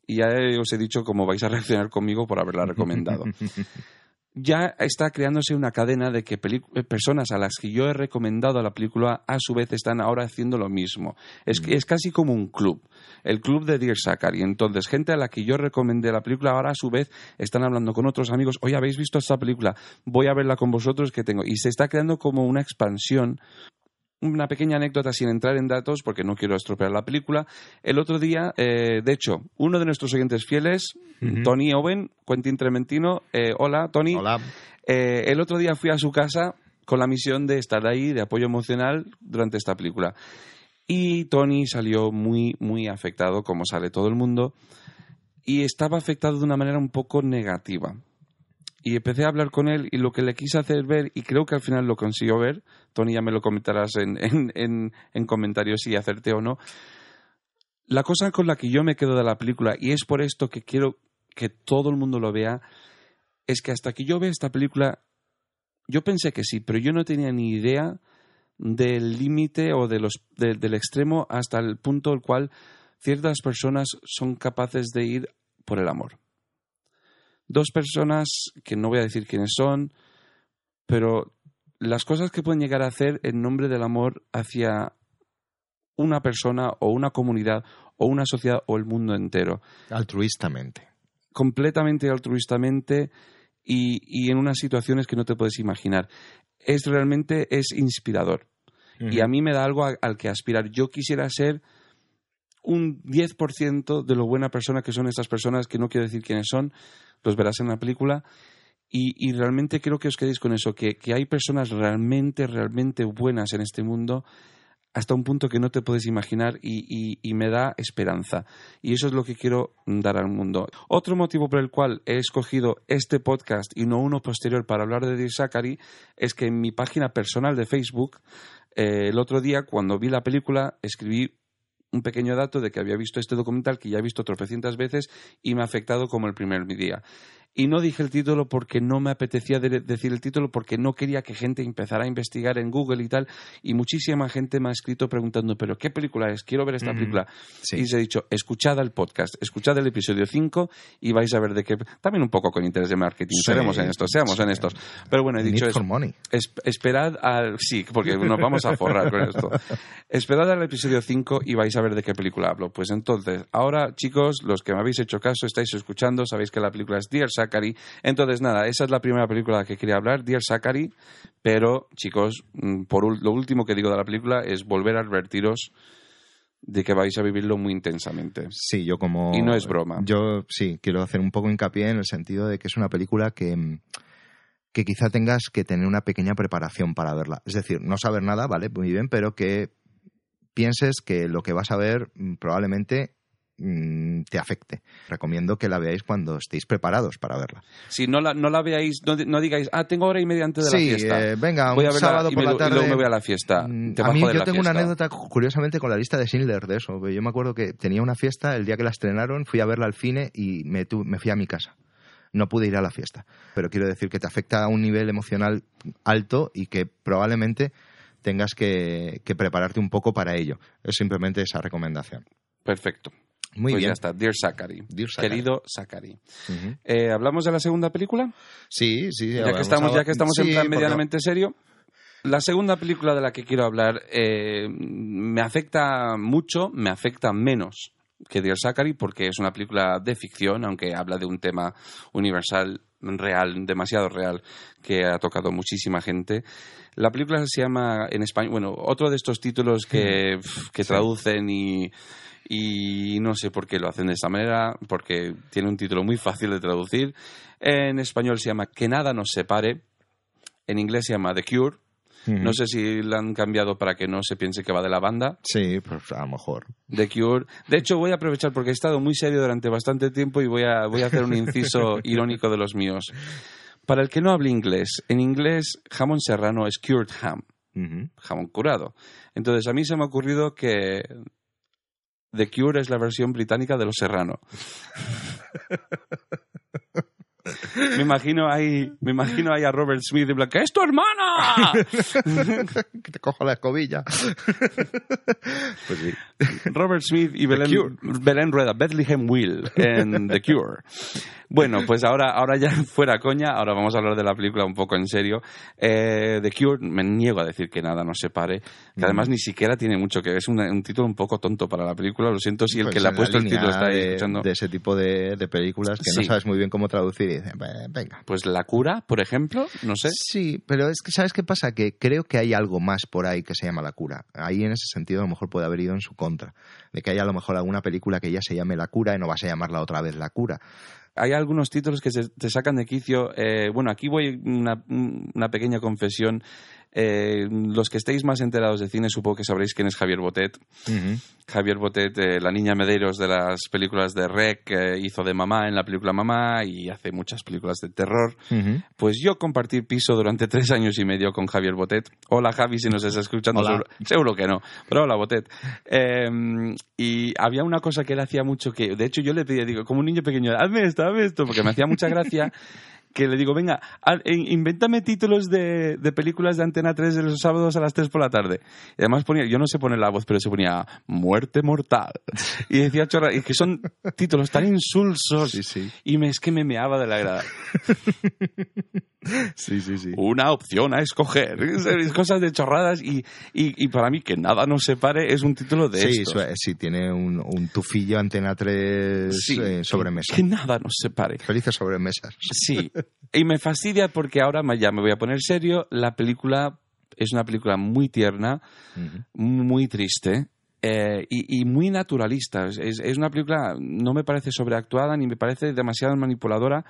Y ya os he dicho cómo vais a reaccionar conmigo por haberla recomendado. ya está creándose una cadena de que eh, personas a las que yo he recomendado la película a su vez están ahora haciendo lo mismo. Es, que- es casi como un club, el club de Dear Zachary. Entonces, gente a la que yo recomendé la película ahora a su vez están hablando con otros amigos, oye, ¿habéis visto esta película? Voy a verla con vosotros que tengo. Y se está creando como una expansión una pequeña anécdota sin entrar en datos porque no quiero estropear la película. El otro día, eh, de hecho, uno de nuestros oyentes fieles. Tony Owen, Quentin Trementino, eh, hola Tony, Hola. Eh, el otro día fui a su casa con la misión de estar ahí, de apoyo emocional durante esta película. Y Tony salió muy, muy afectado, como sale todo el mundo, y estaba afectado de una manera un poco negativa. Y empecé a hablar con él y lo que le quise hacer ver, y creo que al final lo consiguió ver, Tony ya me lo comentarás en, en, en, en comentarios si acerté o no, la cosa con la que yo me quedo de la película, y es por esto que quiero que todo el mundo lo vea, es que hasta que yo vea esta película, yo pensé que sí, pero yo no tenía ni idea del límite o de los, de- del extremo hasta el punto al cual ciertas personas son capaces de ir por el amor. Dos personas que no voy a decir quiénes son, pero las cosas que pueden llegar a hacer en nombre del amor hacia una persona o una comunidad o una sociedad o el mundo entero Altruistamente. completamente altruistamente y, y en unas situaciones que no te puedes imaginar. Es realmente es inspirador y a mí me da algo a- al que aspirar. Yo quisiera ser un 10% de lo buena persona que son estas personas, que no quiero decir quiénes son, los verás en la película. Y, y realmente quiero que os quedéis con eso, que, que hay personas realmente, realmente buenas en este mundo hasta un punto que no te puedes imaginar y, y- y me da esperanza. Y eso es lo que quiero dar al mundo. Otro motivo por el cual he escogido este podcast y no uno posterior para hablar de Dear Zachary es que en mi página personal de Facebook, eh, el otro día, cuando vi la película, escribí un pequeño dato de que había visto este documental que ya he visto tropecientas veces y me ha afectado como el primer día. Y no dije el título porque no me apetecía de- decir el título, porque no quería que gente empezara a investigar en Google y tal. Y muchísima gente me ha escrito preguntando, ¿pero qué película es? Quiero ver esta película. Sí. Y os he dicho, escuchad el podcast, escuchad el episodio 5 y vais a ver de qué. También un poco con interés de marketing, Sí, seremos en estos, seamos sí. en estos. Pero bueno, he dicho Need eso. for money. Es- esperad al. Sí, porque nos vamos a forrar con esto. Esperad al episodio 5 y vais a ver de qué película hablo. Pues entonces, ahora, chicos, los que me habéis hecho caso, estáis escuchando, sabéis que la película es Dear Zachary. Entonces, nada, esa es la primera película que quería hablar, Dear Zachary. Pero, chicos, mm, por lo último que digo de la película es volver a advertiros de que vais a vivirlo muy intensamente. Sí, yo como... Y no es broma. Yo sí, quiero hacer un poco hincapié en el sentido de que es una película que, mm, que quizá tengas que tener una pequeña preparación para verla. Es decir, no saber nada, ¿vale? Muy bien, pero que pienses que lo que vas a ver mm, probablemente mm, te afecte. Recomiendo que la veáis cuando estéis preparados para verla. Si no la, no la veáis, no, no digáis, ah, tengo hora y media antes de la fiesta. eh, venga, voy un a verla sábado y, por me- la y tarde. luego me voy a la fiesta. Mm, Te a mí yo tengo una anécdota curiosamente con la lista de Schindler de eso. Yo me acuerdo que tenía una fiesta el día que la estrenaron, fui a verla al cine y me, tu- me fui a mi casa. No pude ir a la fiesta. Pero quiero decir que te afecta a un nivel emocional alto y que probablemente tengas que, que prepararte un poco para ello. Es simplemente esa recomendación. Perfecto. Muy pues bien. ya está, Dear Zachary. Dear Zachary. Querido Zachary. Eh, ¿Hablamos de la segunda película? Sí, sí. Ya que estamos, ya que estamos sí, en plan medianamente serio. La segunda película de la que quiero hablar eh, me afecta mucho, me afecta menos que Dear Zachary porque es una película de ficción, aunque habla de un tema universal real, demasiado real, que ha tocado muchísima gente. La película se llama en español, bueno, otro de estos títulos que, que traducen y, y no sé por qué lo hacen de esta manera, porque tiene un título muy fácil de traducir. En español se llama Que nada nos separe, en inglés se llama The Cure. No sé si la han cambiado para que no se piense que va de la banda. Sí, pues a lo mejor. The Cure. De hecho, voy a aprovechar porque he estado muy serio durante bastante tiempo y voy a, voy a hacer un inciso irónico de los míos. Para el que no hable inglés, en inglés jamón serrano es cured ham, jamón curado. Entonces a mí se me ha ocurrido que The Cure es la versión británica de los serrano. me imagino ahí, me imagino ahí a Robert Smith y Black, ¡es tu hermana! que te cojo la escobilla. pues sí. Robert Smith y Belén. Belén Rueda, Bethlehem Will en The Cure. Bueno, pues ahora, ahora ya fuera coña, ahora vamos a hablar de la película un poco en serio. Eh, The Cure, me niego a decir que nada nos separe, que además ni siquiera tiene mucho que ver, es un título un poco tonto para la película, lo siento si el Pues que le ha puesto el título está ahí de, escuchando. de ese tipo de, de películas que Sí. no sabes muy bien cómo traducir y dices, "Ve- venga. Pues La Cura, por ejemplo, no sé. Sí, pero es que ¿sabes qué pasa? Que creo que hay algo más por ahí que se llama La Cura. Ahí en ese sentido a lo mejor puede haber ido en su contra. De que haya a lo mejor alguna película que ya se llame La Cura y no vas a llamarla otra vez La Cura. hay algunos títulos que se, te sacan de quicio. Eh, bueno, aquí voy una, una pequeña confesión. Eh, los que estéis más enterados de cine, supongo que sabréis quién es Javier Botet. Javier Botet, eh, la niña Medeiros de las películas de Rec, eh, hizo de mamá en la película Mamá y hace muchas películas de terror. Pues yo compartí piso durante tres años y medio con Javier Botet. Hola Javi, si nos estás escuchando. Seguro, seguro que no, pero hola Botet. Eh, y había una cosa que él hacía mucho que, de hecho yo le pedía, digo, como un niño pequeño, hazme esto, hazme esto, porque me hacía mucha gracia. Que le digo, venga, invéntame títulos de, de películas de Antena 3 de los sábados a las 3 por la tarde. Y además ponía, yo no sé poner la voz, pero se ponía Muerte Mortal. Y decía chorra, y que son títulos tan insulsos. Sí, sí. Y me, es que me meaba de la grada. Sí, sí, sí. una opción a escoger. Es- Cosas de chorradas y, y, y para mí que nada nos separe es un título de Sí, estos. sí, tiene un, un tufillo Antena 3 Sí, eh, sobremesa. Que nada nos separe. Felices sobremesas. Sí. Y me fastidia porque ahora ya me voy a poner serio. La película es una película muy tierna, Ujú. muy triste. eh, y, y muy naturalista. Es, es una película, no me parece sobreactuada ni me parece demasiado manipuladora.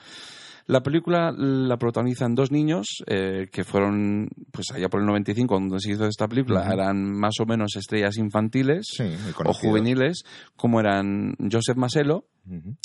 La película la protagonizan dos niños eh, que fueron, pues allá por el 95, cuando se hizo esta película, eran más o menos estrellas infantiles Sí, o juveniles, como eran Joseph Maselo,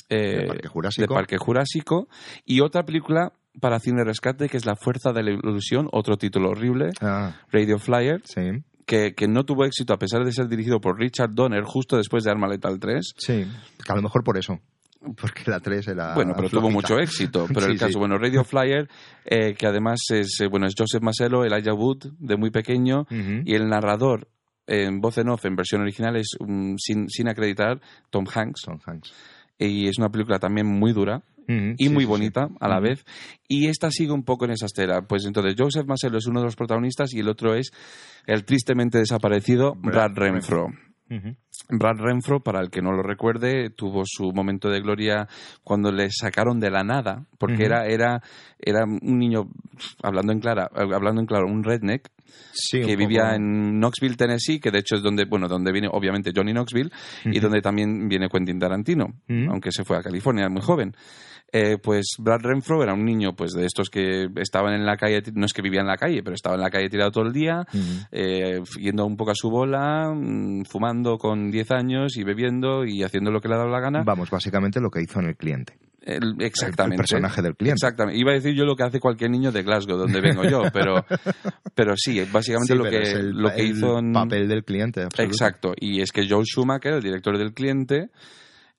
eh, De Parque Jurásico. de Parque Jurásico, y otra película para Cine Rescate que es La Fuerza de la Ilusión, otro título horrible, Ah, Radio Flyer, sí, que, que no tuvo éxito a pesar de ser dirigido por Richard Donner justo después de Arma Letal 3. sí. Que a lo mejor por eso. Porque la 3 era. Bueno, pero tuvo mucho éxito. Pero Sí, el caso, sí. bueno, Radio Flyer, eh, que además es, eh, bueno, es Joseph Maselo, Elijah Wood, de muy pequeño, y el narrador en voz en off, en versión original, es mm, sin, sin acreditar Tom Hanks. Tom Hanks. Y es una película también muy dura y sí, muy bonita sí. a la vez. Y esta sigue un poco en esa estela. Pues entonces Joseph Maselo es uno de los protagonistas y el otro es el tristemente desaparecido Brad, Brad Brad Renfro, para el que no lo recuerde, tuvo su momento de gloria cuando le sacaron de la nada, porque era, era, era un niño, hablando en, clara, hablando en claro, un redneck Sí, que vivía poco- en Knoxville, Tennessee, que de hecho es donde, bueno, donde viene obviamente Johnny Knoxville y donde también viene Quentin Tarantino, aunque se fue a California muy joven. Eh, pues Brad Renfro era un niño pues de estos que estaban en la calle, no es que vivía en la calle, pero estaba en la calle tirado todo el día, Ujú. eh, yendo un poco a su bola, mm, fumando con 10 años y bebiendo y haciendo lo que le ha dado la gana. Vamos, básicamente lo que hizo en el cliente. El- exactamente. El personaje del cliente. Exactamente. Iba a decir yo lo que hace cualquier niño de Glasgow, donde vengo yo, pero, pero sí, básicamente Sí, lo, que, el, lo que el hizo en... papel del cliente. absoluto. Exacto. Y es que Joe Schumacher, el director del cliente,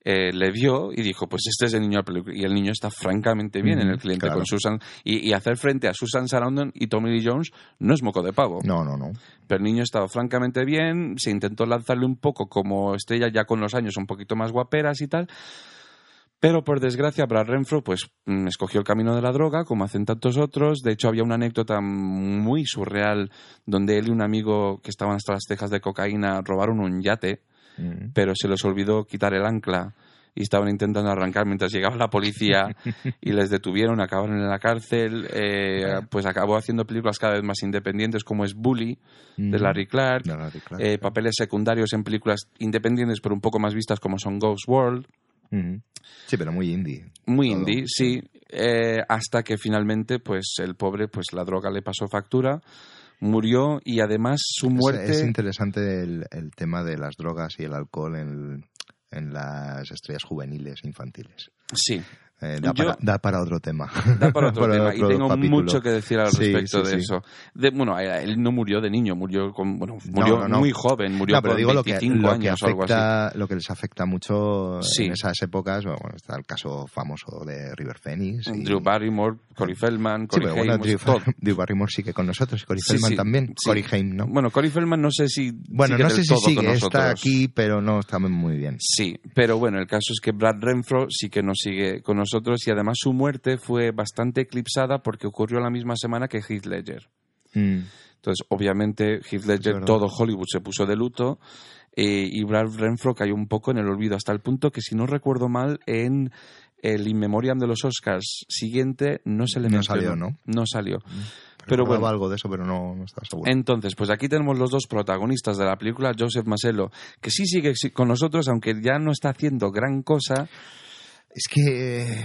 eh, le vio y dijo, pues este es el niño de la película. Y el niño está francamente bien en el cliente claro. con Susan. Y, y hacer frente a Susan Sarandon y Tommy Lee Jones no es moco de pavo. No, no, no. Pero el niño estaba francamente bien, se intentó lanzarle un poco como estrella ya con los años un poquito más guaperas y tal. Pero por desgracia, Brad Renfro pues mm, escogió el camino de la droga, como hacen tantos otros. De hecho, había una anécdota muy surreal donde él y un amigo que estaban hasta las cejas de cocaína robaron un yate, Mm. pero se les olvidó quitar el ancla y estaban intentando arrancar mientras llegaba la policía y les detuvieron, acabaron en la cárcel. eh, pues acabó haciendo películas cada vez más independientes, como es Bully, de Mm. Larry Clark. De Larry Clark, eh, claro. papeles secundarios en películas independientes, pero un poco más vistas, como son Ghost World. Mm. Sí, pero muy indie. Muy Todo, indie, sí. Eh, hasta que finalmente, pues el pobre, pues la droga le pasó factura, murió y además su muerte. Es, interesante el, el tema de las drogas y el alcohol en, en las estrellas juveniles e infantiles. sí, Eh, da, Yo- para, da para otro tema. da para otro tema y otro tengo capítulo. mucho que decir al respecto sí, de sí. eso. De, bueno, eh, él no murió de niño, murió con, bueno, murió no, no. muy joven, murió No, pero con digo lo que, 25 lo que años o algo así. afecta, lo que les afecta mucho en esas épocas, bueno, está el caso famoso de River Phoenix. y- Drew Barrymore, Corey Feldman, Sí, Corey pero bueno, Haim, Drew. Drew Barrymore sigue con nosotros, y Corey Sí, Feldman también, sí. Corey Haim, ¿no? Bueno, Corey Feldman no sé si Bueno, sigue no sé si sigue, está aquí, pero no está muy bien. Sí, pero bueno, el caso es que Brad Renfro sí que nos sigue con nosotros y además su muerte fue bastante eclipsada porque ocurrió la misma semana que Heath Ledger. Mm. Entonces, obviamente, Heath Ledger, todo Hollywood se puso de luto eh, y Brad Renfro cayó un poco en el olvido, hasta el punto que, si no recuerdo mal, en el In Memoriam de los Oscars siguiente no se le No mencionó. salió, ¿no? No salió. Pero Pero bueno. algo de eso, pero no, no estaba seguro. Entonces, pues aquí tenemos los dos protagonistas de la película, Joseph Maselo, que sí sigue si- con nosotros, aunque ya no está haciendo gran cosa. Es que...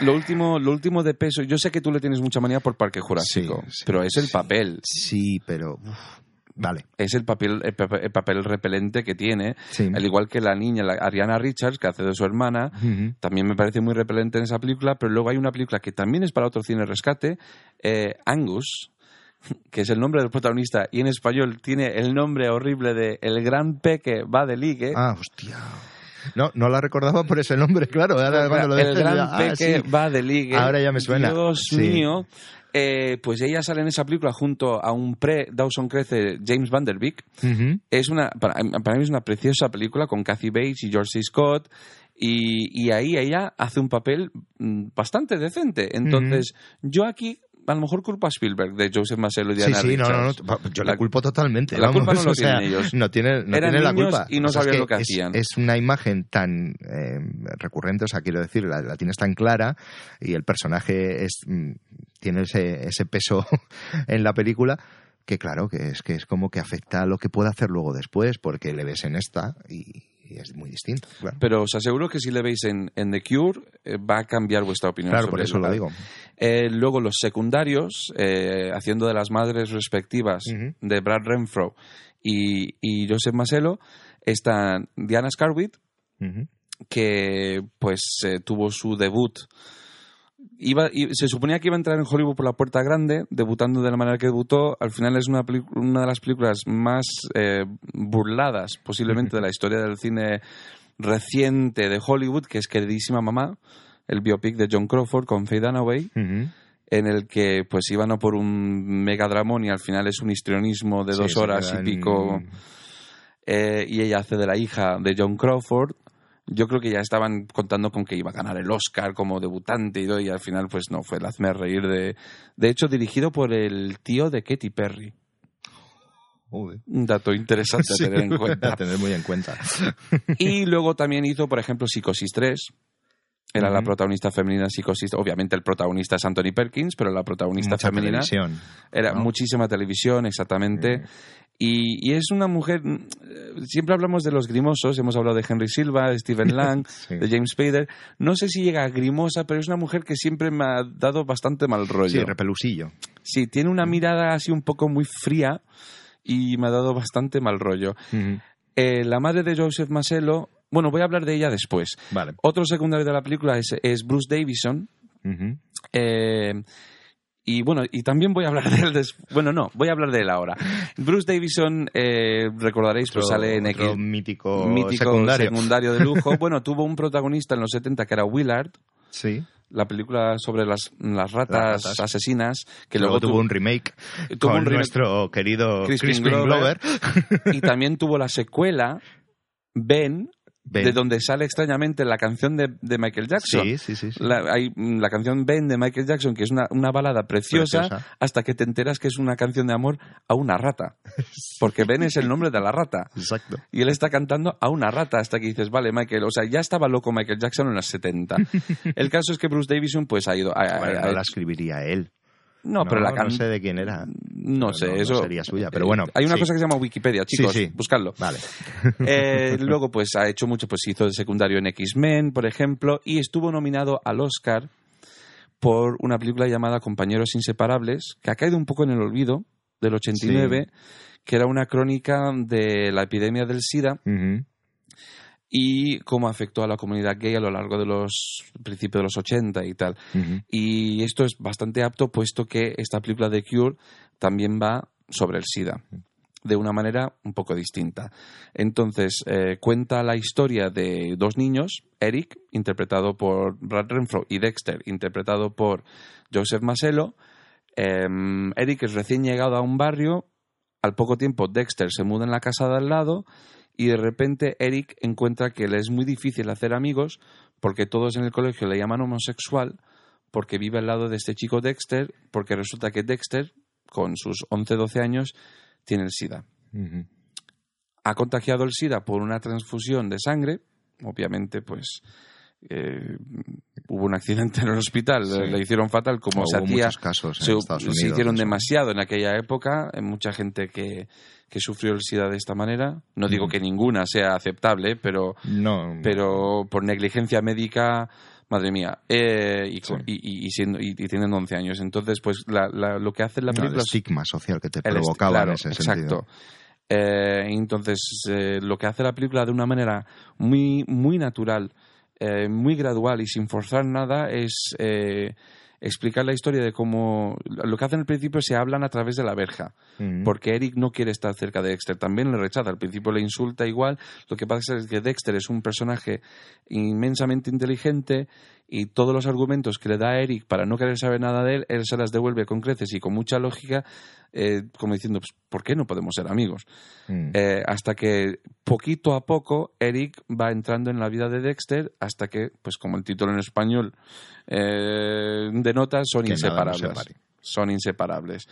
Lo último, lo último de peso, yo sé que tú le tienes mucha manía por Parque Jurásico, Sí, sí, pero es el sí. papel, Sí, pero... uf, vale. es el papel, el papel, el papel repelente que tiene, Sí. al igual que la niña, la Ariana Richards, que hace de su hermana, también me parece muy repelente en esa película, pero luego hay una película que también es para otro cine rescate, eh, Angus, que es el nombre del protagonista, y en español tiene el nombre horrible de El gran peque va de ligue. Ah, hostia. No, no la recordaba por ese nombre, claro. Ahora cuando lo el gran ya, ah, peque sí. va de ligue. Ahora ya me suena. Dios Sí. mío. Eh, pues ella sale en esa película junto a un pre-Dawson Crece James Van Der Beek. Es una, para, para mí es una preciosa película con Kathy Bates y George C. Scott. Y, y ahí ella hace un papel mm, bastante decente. Entonces, yo aquí a lo mejor culpo a Spielberg de Joseph Maselo y Sí, Diana sí, no, no, no, Richards. yo La- la culpo totalmente. la culpa no lo o sea, tienen ellos. No tiene, no Eran tiene la culpa. y no O sea, es sabían que lo que es, hacían. Es una imagen tan eh, recurrente, o sea, quiero decir, la, la tienes tan clara y el personaje es, mm, tiene ese, ese peso en la película que claro, que es que es como que afecta a lo que puede hacer luego después, porque le ves en esta y, y es muy distinto. Claro, Pero os aseguro que si le veis en, en The Cure, eh, va a cambiar vuestra opinión. Claro, sobre por eso lo digo. Eh, luego los secundarios, eh, haciendo de las madres respectivas de Brad Renfro y, y Joseph Maselo, están Diana Scarwitt, Ujú. que pues tuvo su debut. Iba, y se suponía que iba a entrar en Hollywood por la puerta grande, debutando de la manera que debutó. Al final es una, una de las películas más eh, burladas posiblemente de la historia del cine reciente de Hollywood, que es Queridísima Mamá, el biopic de John Crawford con Faye Dunaway en el que pues iban a por un megadramón y al final es un histrionismo de Sí, dos horas y en- pico eh, y ella hace de la hija de John Crawford. Yo creo que ya estaban contando con que iba a ganar el Oscar como debutante y, todo, y al final pues no, fue el hazme reír de... De hecho, dirigido por el tío de Katy Perry. Joder. Un dato interesante a tener en cuenta. a tener muy en cuenta. Y luego también hizo, por ejemplo, Psicosis 3. Era la protagonista femenina de Psicosis. Obviamente el protagonista es Anthony Perkins, pero la protagonista Mucha femenina... televisión. Era ¿no? muchísima televisión, exactamente. Y, y es una mujer. mm, eh, Siempre hablamos de los grimosos, hemos hablado de Henry Silva, de Stephen Lang, Sí. de James Spader. No sé si llega a grimosa, pero es una mujer que siempre me ha dado bastante mal rollo. Sí, repelusillo. Sí, tiene una mirada así un poco muy fría y me ha dado bastante mal rollo. Eh, la madre de Joseph Maselo, bueno, voy a hablar de ella después. Vale. Otro secundario de la película es, es Bruce Davison, eh, y bueno, y también voy a hablar de él. des- Bueno, no, voy a hablar de él ahora. Bruce Davison, eh, recordaréis, pues Otro- sale en X. mítico, Mítico secundario. de lujo. Bueno, tuvo un protagonista en los 70 que era Willard, Sí. la película sobre las, las ratas, ratas. asesinas, que luego, luego, tuvo un remake tuvo con un remake- nuestro querido Crispin Crispin, Glover. Glover. y también tuvo la secuela, Ben, Ben. de donde sale extrañamente la canción de, de Michael Jackson. Sí, sí, sí. sí. La, hay mm, la canción Ben de Michael Jackson, que es una, una balada preciosa, Preciosa. hasta que te enteras que es una canción de amor a una rata. Porque Ben es el nombre de la rata. Exacto. Y él está cantando a una rata hasta que dices, vale, Michael, o sea, ya estaba loco Michael Jackson en los 70. El caso es que Bruce Davison pues ha ido... a- a- Bueno, a- no la escribiría él. No, pero la no canción... sé de quién era. No sé, no eso... sería suya, pero bueno, Hay una sí. cosa que se llama Wikipedia, chicos, Sí, sí. buscadlo. Vale. Eh, luego, pues ha hecho mucho, pues hizo de secundario en X-Men, por ejemplo, y estuvo nominado al Oscar por una película llamada Compañeros Inseparables, que ha caído un poco en el olvido, del 89, que era una crónica de la epidemia del SIDA. Y cómo afectó a la comunidad gay a lo largo de los principios de los 80 y tal. Y esto es bastante apto, puesto que esta película de Cure también va sobre el SIDA, de una manera un poco distinta. Entonces, eh, cuenta la historia de dos niños, Eric, interpretado por Brad Renfro, y Dexter, interpretado por Joseph Maselo. Em, Eric es recién llegado a un barrio, al poco tiempo Dexter se muda en la casa de al lado y de repente Eric encuentra que le es muy difícil hacer amigos porque todos en el colegio le llaman homosexual porque vive al lado de este chico Dexter, porque resulta que Dexter, con sus 11-12 años, tiene el SIDA. Ha contagiado el SIDA por una transfusión de sangre, obviamente, pues eh, hubo un accidente en el hospital, Sí. le hicieron fatal, como se Hubo hacía muchos casos en se, Estados se Unidos. hicieron de eso. demasiado en aquella época, hay mucha gente que, que sufrió el SIDA de esta manera. No digo Ujú. que ninguna sea aceptable, pero, No, pero por negligencia médica, madre mía, eh, y, Sí. y, y- siendo, y, tienen 11 años. Entonces, pues la- la- lo que hace la no, película... el estigma social que te provocaba claro, en ese exacto. sentido. Eh, entonces, eh, lo que hace la película de una manera muy, muy natural, eh, muy gradual y sin forzar nada es eh, explicar la historia de cómo... Lo que hacen al principio se hablan a través de la verja, Ujú. porque Eric no quiere estar cerca de Dexter, también le rechaza, al principio le insulta igual, lo que pasa es que Dexter es un personaje inmensamente inteligente y todos los argumentos que le da a Eric para no querer saber nada de él, él se las devuelve con creces y con mucha lógica, eh, como diciendo, pues, ¿por qué no podemos ser amigos? Mm. Eh, hasta que poquito a poco Eric va entrando en la vida de Dexter hasta que, pues como el título en español eh, denota, son Que inseparables. Son inseparables.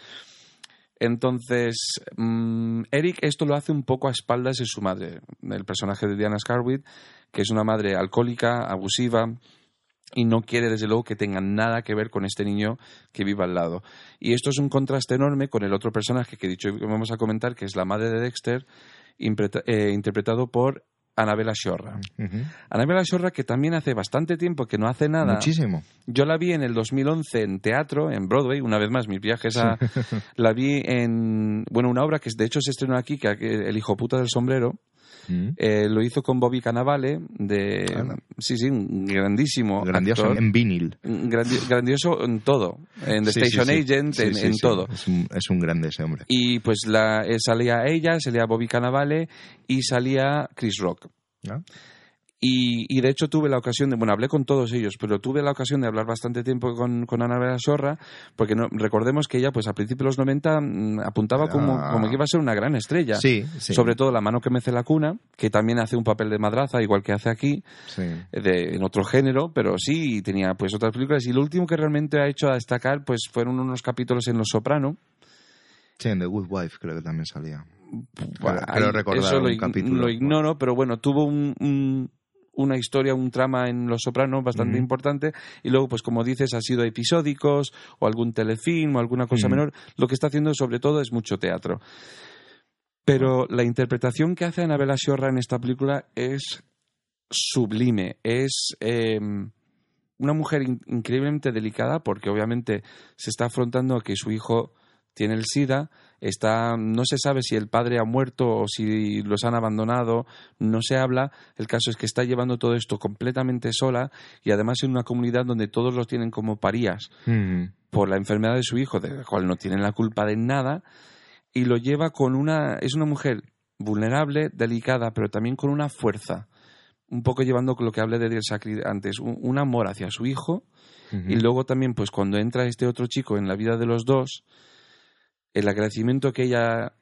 Entonces, mm, Eric esto lo hace un poco a espaldas de su madre, el personaje de Diana Scarwit, que es una madre alcohólica, abusiva, y no quiere desde luego que tenga nada que ver con este niño que vive al lado. Y esto es un contraste enorme con el otro personaje que he dicho que vamos a comentar, que es la madre de Dexter, eh, interpretado por Annabella Shorra. Ujú. Annabella Shorra que también hace bastante tiempo que no hace nada. Muchísimo. Yo la vi en el 2011 en teatro, en Broadway, una vez más, mis viajes a... la vi en, bueno, una obra que de hecho se estrenó aquí, que que El hijo puta del sombrero, Mm. eh, lo hizo con Bobby Cannavale, de... Sí, sí, un grandísimo Grandioso actor. en vinil. Grandi- grandioso en todo, en The Sí, Station sí. Agent, en, todo. Es un, es un grande ese hombre. Y pues la, eh, salía ella, salía Bobby Cannavale y salía Chris Rock. ¿no? Y, y de hecho tuve la ocasión de, bueno, hablé con todos ellos, pero tuve la ocasión de hablar bastante tiempo con, con Ana Sorra, porque no, recordemos que ella, pues a principios de los 90, mm, apuntaba como, Ah. como que iba a ser una gran estrella. Sí, sí. Sobre todo la mano que mece la cuna, que también hace un papel de madraza, igual que hace aquí, Sí. de, en otro género, pero sí tenía pues otras películas. Y lo último que realmente ha hecho a destacar, pues fueron unos capítulos en Los Soprano. Sí, en The Good Wife creo que también salía. Creo ahí- recordar eso lo, un ig- capítulo. lo ignoro, pero bueno, tuvo un- un- una historia, un trama en Los Sopranos bastante importante y luego, pues como dices, ha sido episódicos o algún telefilm o alguna cosa menor. Lo que está haciendo sobre todo es mucho teatro. Pero la interpretación que hace Anabela Sciorra en esta película es sublime, es eh, una mujer in- increíblemente delicada porque obviamente se está afrontando a que su hijo tiene el SIDA, está, no se sabe si el padre ha muerto o si los han abandonado, no se habla, el caso es que está llevando todo esto completamente sola y además en una comunidad donde todos los tienen como parías Mm. por la enfermedad de su hijo, de la cual no tienen la culpa de nada, y lo lleva con una... es una mujer vulnerable, delicada, pero también con una fuerza, un poco llevando con lo que hablé de Sacri antes, un, un amor hacia su hijo, y luego también, pues cuando entra este otro chico en la vida de los dos, el agradecimiento que ella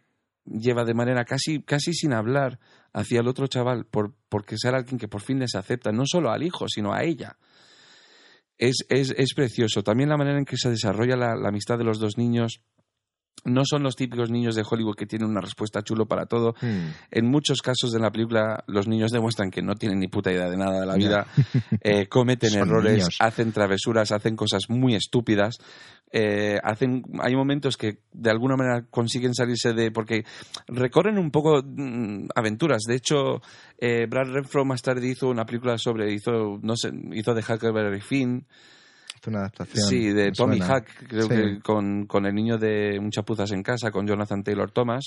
lleva de manera casi, casi sin hablar hacia el otro chaval por, porque ser alguien que por fin les acepta, no solo al hijo, sino a ella. Es, es, es precioso. También la manera en que se desarrolla la, la amistad de los dos niños no son los típicos niños de Hollywood que tienen una respuesta chulo para todo. Hmm. En muchos casos de la película, los niños demuestran que no tienen ni puta idea de nada de la vida, eh, cometen errores, niños. hacen travesuras, hacen cosas muy estúpidas. Eh, hacen, hay momentos que de alguna manera consiguen salirse de. porque recorren un poco mm, aventuras. De hecho, eh, Brad Renfro más tarde hizo una película sobre. hizo, no sé, hizo de Huckleberry Finn. Es una adaptación. Sí, de Tommy suena. Hack, creo Sí. que con, con el niño de Un chapuzas en casa, con Jonathan Taylor Thomas.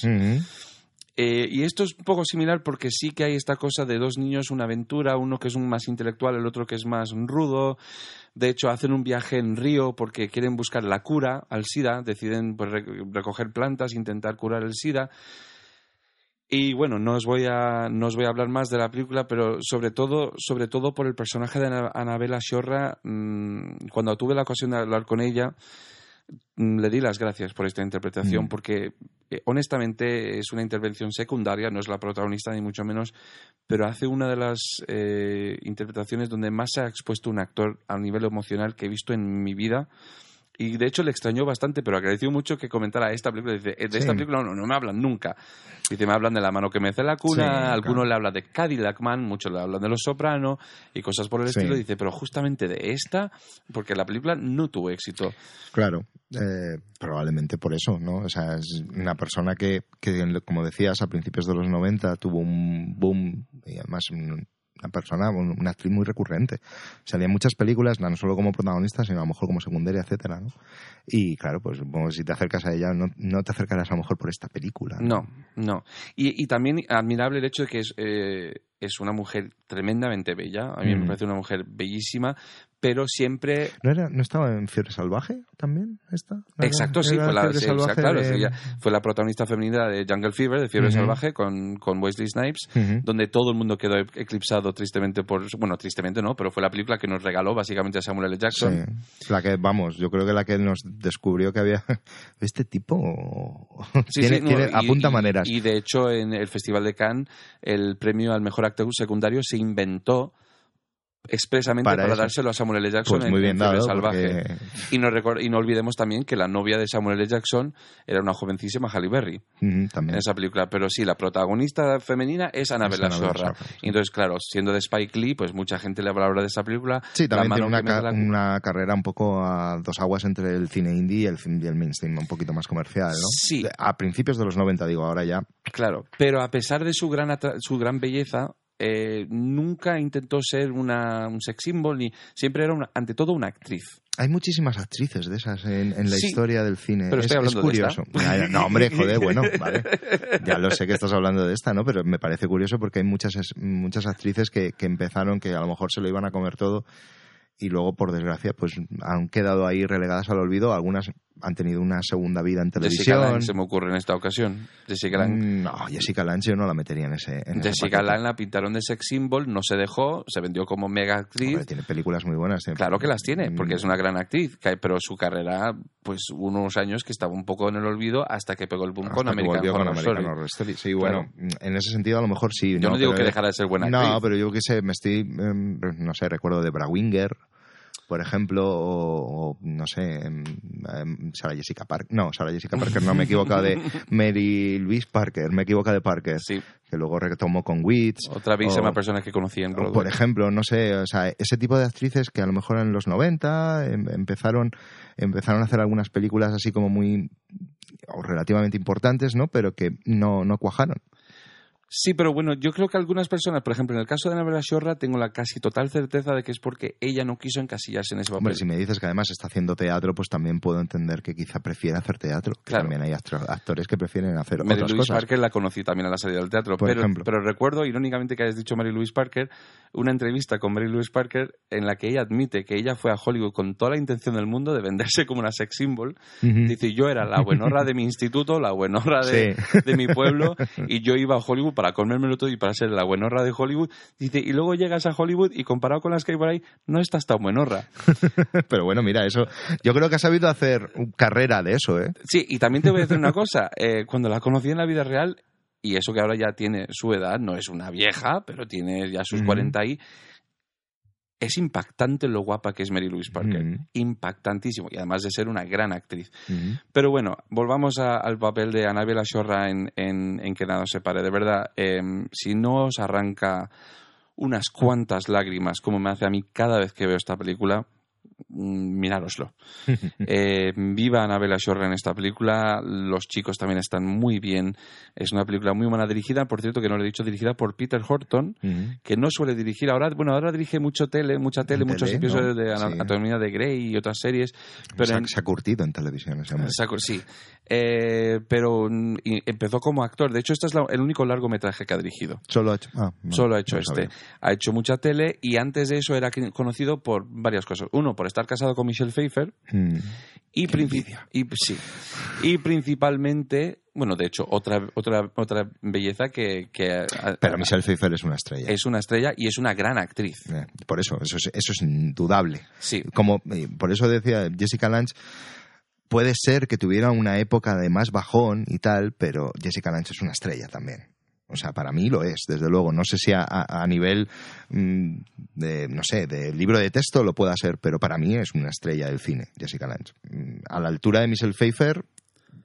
Eh, y esto es un poco similar porque sí que hay esta cosa de dos niños, una aventura, uno que es un más intelectual, el otro que es más rudo. De hecho, hacen un viaje en Río porque quieren buscar la cura al SIDA, deciden pues, re- recoger plantas, intentar curar el SIDA. Y bueno, no os voy a, no os voy a hablar más de la película, pero sobre todo, sobre todo por el personaje de Ana- Anabela Shorra, mm, cuando tuve la ocasión de hablar con ella, le di las gracias por esta interpretación Mm. porque eh, honestamente es una intervención secundaria, no es la protagonista ni mucho menos, pero hace una de las eh, interpretaciones donde más se ha expuesto un actor a nivel emocional que he visto en mi vida. Y de hecho le extrañó bastante, pero agradeció mucho que comentara esta película. Dice, "Eh, de esta película no, no me hablan nunca. Dice, me hablan de la mano que mece la cuna, Sí, claro. algunos le hablan de Cadillac Man, muchos le hablan de Los Soprano y cosas por el Sí. estilo. Dice, pero justamente de esta, porque la película no tuvo éxito. Claro, eh, probablemente por eso, ¿no? O sea, es una persona que, que, como decías, a principios de los 90 tuvo un boom y además una persona, un- una actriz muy recurrente. Salía en muchas películas, no solo como protagonista, sino a lo mejor como secundaria, etcétera, ¿no? Y claro, pues si te acercas a ella, no, no te acercarás a lo mejor por esta película. No, no. Y, y también admirable el hecho de que es, eh, es una mujer tremendamente bella. A mí me Mm. parece una mujer bellísima, pero siempre ¿No, era, ¿No estaba en Fiebre Salvaje también esta? ¿No era- Exacto, sí, era fue la, sí, Salvaje exacto, claro, de- ella fue la protagonista femenina de Jungle Fever, de Fiebre. Salvaje, con, con Wesley Snipes, donde todo el mundo quedó eclipsado tristemente por... Bueno, tristemente no, pero fue la película que nos regaló básicamente a Samuel L. Jackson. Sí, la que, vamos, yo creo que la que nos descubrió que había este tipo Sí, tiene, no, tiene- apunta y- maneras. Y de hecho, en el Festival de Cannes, el premio al mejor actor secundario se inventó expresamente Para dárselo a Samuel L. Jackson pues en, muy en bien dado, Salvaje. porque- Y, no y no olvidemos también que la novia de Samuel L. Jackson era una jovencísima Halle Berry. En también. esa película. Pero sí, la protagonista femenina es sí. Y entonces, claro, siendo de Spike Lee, pues mucha gente le habla ahora de esa película. Sí, La también tiene una, ca- la- una carrera un poco a dos aguas entre el cine indie y el, y el mainstream, un poquito más comercial, ¿no? Sí. A principios de los 90, digo, ahora ya. Claro, pero a pesar de su gran, su gran belleza, eh, nunca intentó ser una, un sex symbol, ni siempre era una- ante todo una actriz. Hay muchísimas actrices de esas en, en la Sí, historia del cine. pero es, estoy hablando es de curioso. esta. Ya, ya, no, hombre, joder, bueno, vale. Ya lo sé que estás hablando de esta, ¿no? Pero me parece curioso porque hay muchas, es- muchas actrices que, que empezaron, que a lo mejor se lo iban a comer todo y luego, por desgracia, pues han quedado ahí relegadas al olvido. Algunas han tenido una segunda vida en Jessica televisión. Lange se me ocurre en esta ocasión. Jessica Lange. Mm, No, Jessica Lange yo no la metería en ese. En ese Jessica paquete. Lange la pintaron de sex symbol, no se dejó, se vendió como mega actriz. Hombre, tiene películas muy buenas. tiene- Claro que las tiene, porque Mm, es una gran actriz, que- pero su carrera, pues unos años que estaba un poco en el olvido hasta que pegó el boom hasta con que American Horror con American. Horror Story. Sí, bueno, en ese sentido a lo mejor sí. Yo no, digo que dejara de ser buena No, actriz. pero yo qué sé, me estoy, em, no sé, recuerdo de Brawinger, por ejemplo, o, o, no sé, em, em, Sarah Jessica Parker. No, Sarah Jessica Parker, no, me he equivocado de Mary Louise Parker, me he equivocado de Parker, Sí, que luego retomó con Wits. otra bellísima o- persona que conocí en Broadway. por ejemplo, no sé, o sea, ese tipo de actrices que a lo mejor en los 90 em- empezaron, empezaron a hacer algunas películas así como muy o relativamente importantes, ¿no? Pero que no, no cuajaron. Sí, pero bueno, yo creo que algunas personas, por ejemplo, en el caso de Annabella Shorra, tengo la casi total certeza de que es porque ella no quiso encasillarse en ese papel. Hombre, si me dices que además está haciendo teatro, pues también puedo entender que quizá prefiere hacer teatro. Que Claro. también hay actores que prefieren hacer Mary otras Louise cosas. Parker la conocí también a la salida del teatro. Por pero, ejemplo. pero recuerdo, irónicamente, que hayas dicho Mary Louise Parker, una entrevista con Mary Louise Parker en la que ella admite que ella fue a Hollywood con toda la intención del mundo de venderse como una sex symbol. Dice, yo era la buenorra de mi instituto, la buenorra de, Sí. de mi pueblo, y yo iba a Hollywood para comérmelo todo y para ser la buenorra de Hollywood. Dice, y luego llegas a Hollywood y comparado con las que hay por ahí, no estás tan buenorra. Pero bueno, mira, eso. Yo creo que ha sabido hacer carrera de eso, ¿eh? Sí, y también te voy a decir una cosa. eh, cuando la conocí en la vida real, y eso que ahora ya tiene su edad, no es una vieja, pero tiene ya sus Ujú. 40 y es impactante lo guapa que es Mary Louise Parker. Impactantísimo. Y además de ser una gran actriz. Pero bueno, volvamos a- al papel de Annabella Shorra en, en, en Que nada os separe. De verdad, eh, si no os arranca unas cuantas lágrimas, como me hace a mí cada vez que veo esta película, mirároslo. Eh, viva Annabella Shorra en esta película. Los chicos también están muy bien. Es una película muy buena dirigida, por cierto, que no lo he dicho, dirigida por Peter Horton, que no suele dirigir ahora. Bueno, ahora dirige mucho tele, mucha tele, muchos tele, episodios ¿no? de Sí. Anatomía de Grey y otras series. Pero se, ha, en- se ha curtido en televisión ese hombre. Saco- sí. Eh, pero mm, empezó como actor. De hecho, este es la- el único largometraje que ha dirigido. Solo ha hecho, ah, no, Solo ha hecho no este. sabía. Ha hecho mucha tele y antes de eso era conocido por varias cosas. Uno, por estar casado con Michelle Pfeiffer Mm. y, y, sí. y principalmente, bueno, de hecho, otra, otra, otra belleza que, que Pero a- Michelle Pfeiffer es una estrella. es una estrella y es una gran actriz. Por eso, eso es, eso es indudable. Sí. Como, eh, por eso decía Jessica Lange, puede ser que tuviera una época de más bajón y tal, pero Jessica Lange es una estrella también. O sea, para mí lo es, desde luego. No sé si a, nivel mm, de, no sé, de libro de texto lo pueda ser, pero para mí es una estrella del cine, Jessica Lange. Mm, A la altura de Michelle Pfeiffer,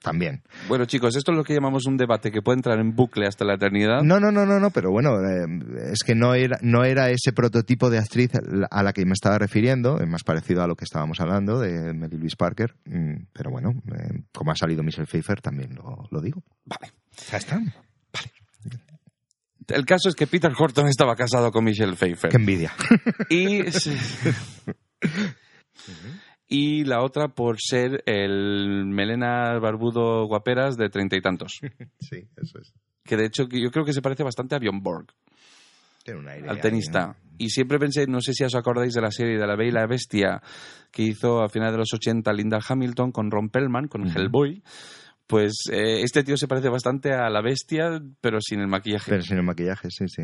también. Bueno, chicos, esto es lo que llamamos un debate que puede entrar en bucle hasta la eternidad. No, no, no, no, no, pero bueno, eh, es que no era, no era ese prototipo de actriz a la que me estaba refiriendo, es más parecido a lo que estábamos hablando de Mary Louise Parker, mm, pero bueno, eh, como ha salido Michelle Pfeiffer, también lo, lo digo. Vale. Ya está. El caso es que Peter Horton estaba casado con Michelle Pfeiffer. Qué envidia. Y, la otra por ser el melena barbudo guaperas de treinta y tantos. sí, eso es. Que de hecho yo creo que se parece bastante a Bjorn Borg, Tiene un aire. al ahí, tenista. ¿no? Y siempre pensé, no sé si os acordáis de la serie de La Bella y la Bestia que hizo a finales de los 80 Linda Hamilton con Ron Pellman, con. Hellboy. Pues eh, este tío se parece bastante a la bestia, pero sin el maquillaje. Pero sin el maquillaje, sí, sí.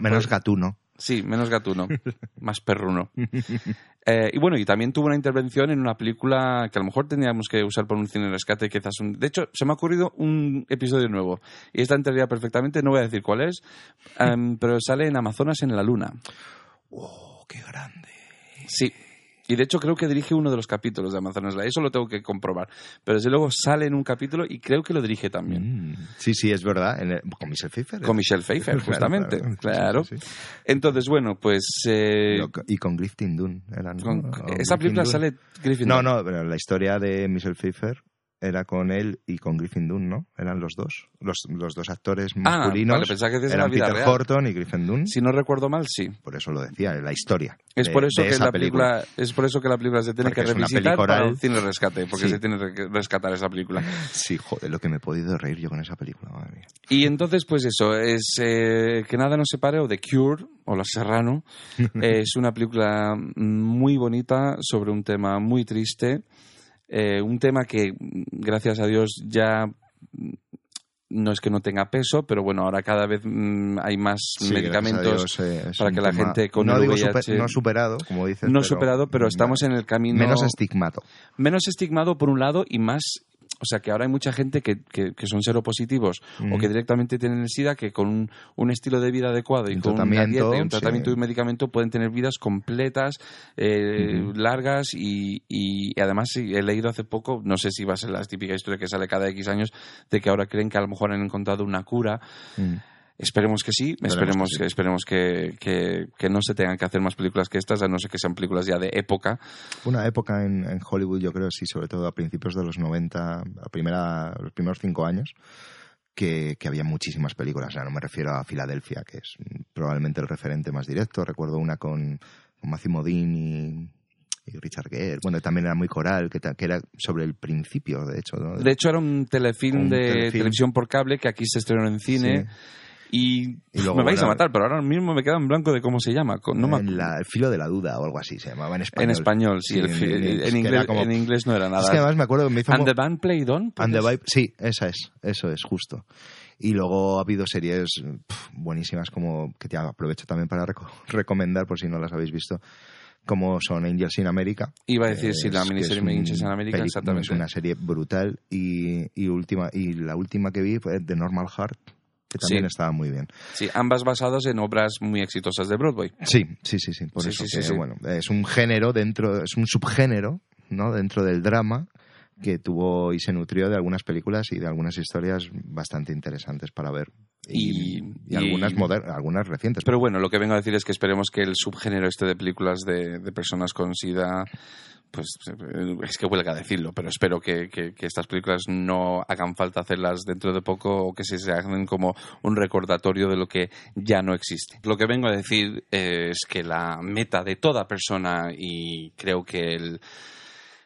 Menos gatuno. Sí, menos gatuno, más perruno. Eh, y bueno, y también tuvo una intervención en una película que a lo mejor tendríamos que usar por un cine de rescate, quizás un... De hecho, se me ha ocurrido un episodio nuevo, y esta entraría perfectamente, no voy a decir cuál es, em, pero sale en Amazonas en la Luna. ¡Oh, qué grande! Sí. Y de hecho creo que dirige uno de los capítulos de Amazonas. Eso lo tengo que comprobar. Pero desde luego sale en un capítulo y creo que lo dirige también. Mm, Sí, sí, es verdad. en el- con Michelle Pfeiffer. Con Michelle Pfeiffer, justamente. claro. Claro. Sí, sí, sí. Entonces, bueno, pues... eh, Y con Griffin Dunn. eran, con- esa película Dunn. sale Griffin. No, Dunn. no, pero la historia de Michelle Pfeiffer era con él y con Griffin Dunn, ¿no? Eran los dos. Los, los dos actores masculinos. Ah, vale, pensaba que eran la Peter real. Horton y Griffin Dunn. Si no recuerdo mal, sí. Por eso lo decía, la historia. Es de- por eso de que esa la película, es por eso que la película se tiene Porque que revisitar para un cine rescate, porque Sí. se tiene que rescatar esa película. Sí, joder, lo que me he podido reír yo con esa película, madre mía. Y entonces, pues eso, es eh, Que nada nos separe, o The Cure, o Los Serrano. es una película muy bonita sobre un tema muy triste. Eh, un tema que, gracias a Dios, ya mm, no es que no tenga peso, pero bueno, ahora cada vez mm, hay más Sí, medicamentos Dios, eh, para que la gente con no el digo VIH super- no superado, como dices. no pero- superado, pero estamos en el camino Menos estigmato. menos estigmado por un lado y más o sea que ahora hay mucha gente que, que, que son seropositivos o que directamente tienen el SIDA que con un, un estilo de vida adecuado y Un con una dieta y un tratamiento sí. y un medicamento pueden tener vidas completas, eh, largas y, y además sí, he leído hace poco, no sé si va a ser la típica historia que sale cada X años, de que ahora creen que a lo mejor han encontrado una cura. Mm. Esperemos que sí, Esperemos esperemos, que sí. esperemos que, que- que no se tengan que hacer más películas que estas, a no ser que sean películas ya de época. Una época en, en Hollywood, yo creo, sí, sobre todo a principios de los 90, a primera, los primeros cinco años, que, que había muchísimas películas. O sea, no me refiero a Filadelfia, que es probablemente el referente más directo. Recuerdo una con, con Matthew Modine y, y Richard Gere. Bueno, también era muy coral, que, que era sobre el principio, de hecho. ¿no? De hecho, era un telefilm Un de telefilm. televisión por cable que aquí se estrenó en cine. Sí. Y, Y luego, me vais a bueno, matar, pero ahora mismo me queda en blanco de cómo se llama. No me en la- el filo de la duda o algo así se llamaba en español. en español, sí. el fi- en, en, era inglés, como- en inglés no era nada. Es que además me acuerdo que me hizo... And the band played on. And the pues, Vibe- sí, esa es, eso es, justo. Y luego ha habido series pf, buenísimas como que te aprovecho también para reco- recomendar por si no las habéis visto, como son Angels in America. Iba a decir, que la miniserie Angels in America, exactamente. Es una serie brutal y, y, última, y la última que vi fue The Normal Heart, que también Sí. estaba muy bien. Sí, ambas basadas en obras muy exitosas de Broadway. Sí, sí, sí, sí. Por Sí, eso sí, que, bueno, es un género dentro, es un subgénero, ¿no? Dentro del drama que tuvo y se nutrió de algunas películas y de algunas historias bastante interesantes para ver. Y, Y- y algunas moder- algunas recientes. Pero bueno, lo que vengo a decir es que esperemos que el subgénero este de películas de, de personas con SIDA, pues eh, es que huelga decirlo, pero espero que, que- que estas películas no hagan falta hacerlas dentro de poco o que se se hagan como un recordatorio de lo que ya no existe. Lo que vengo a decir es que la meta de toda persona y creo que el,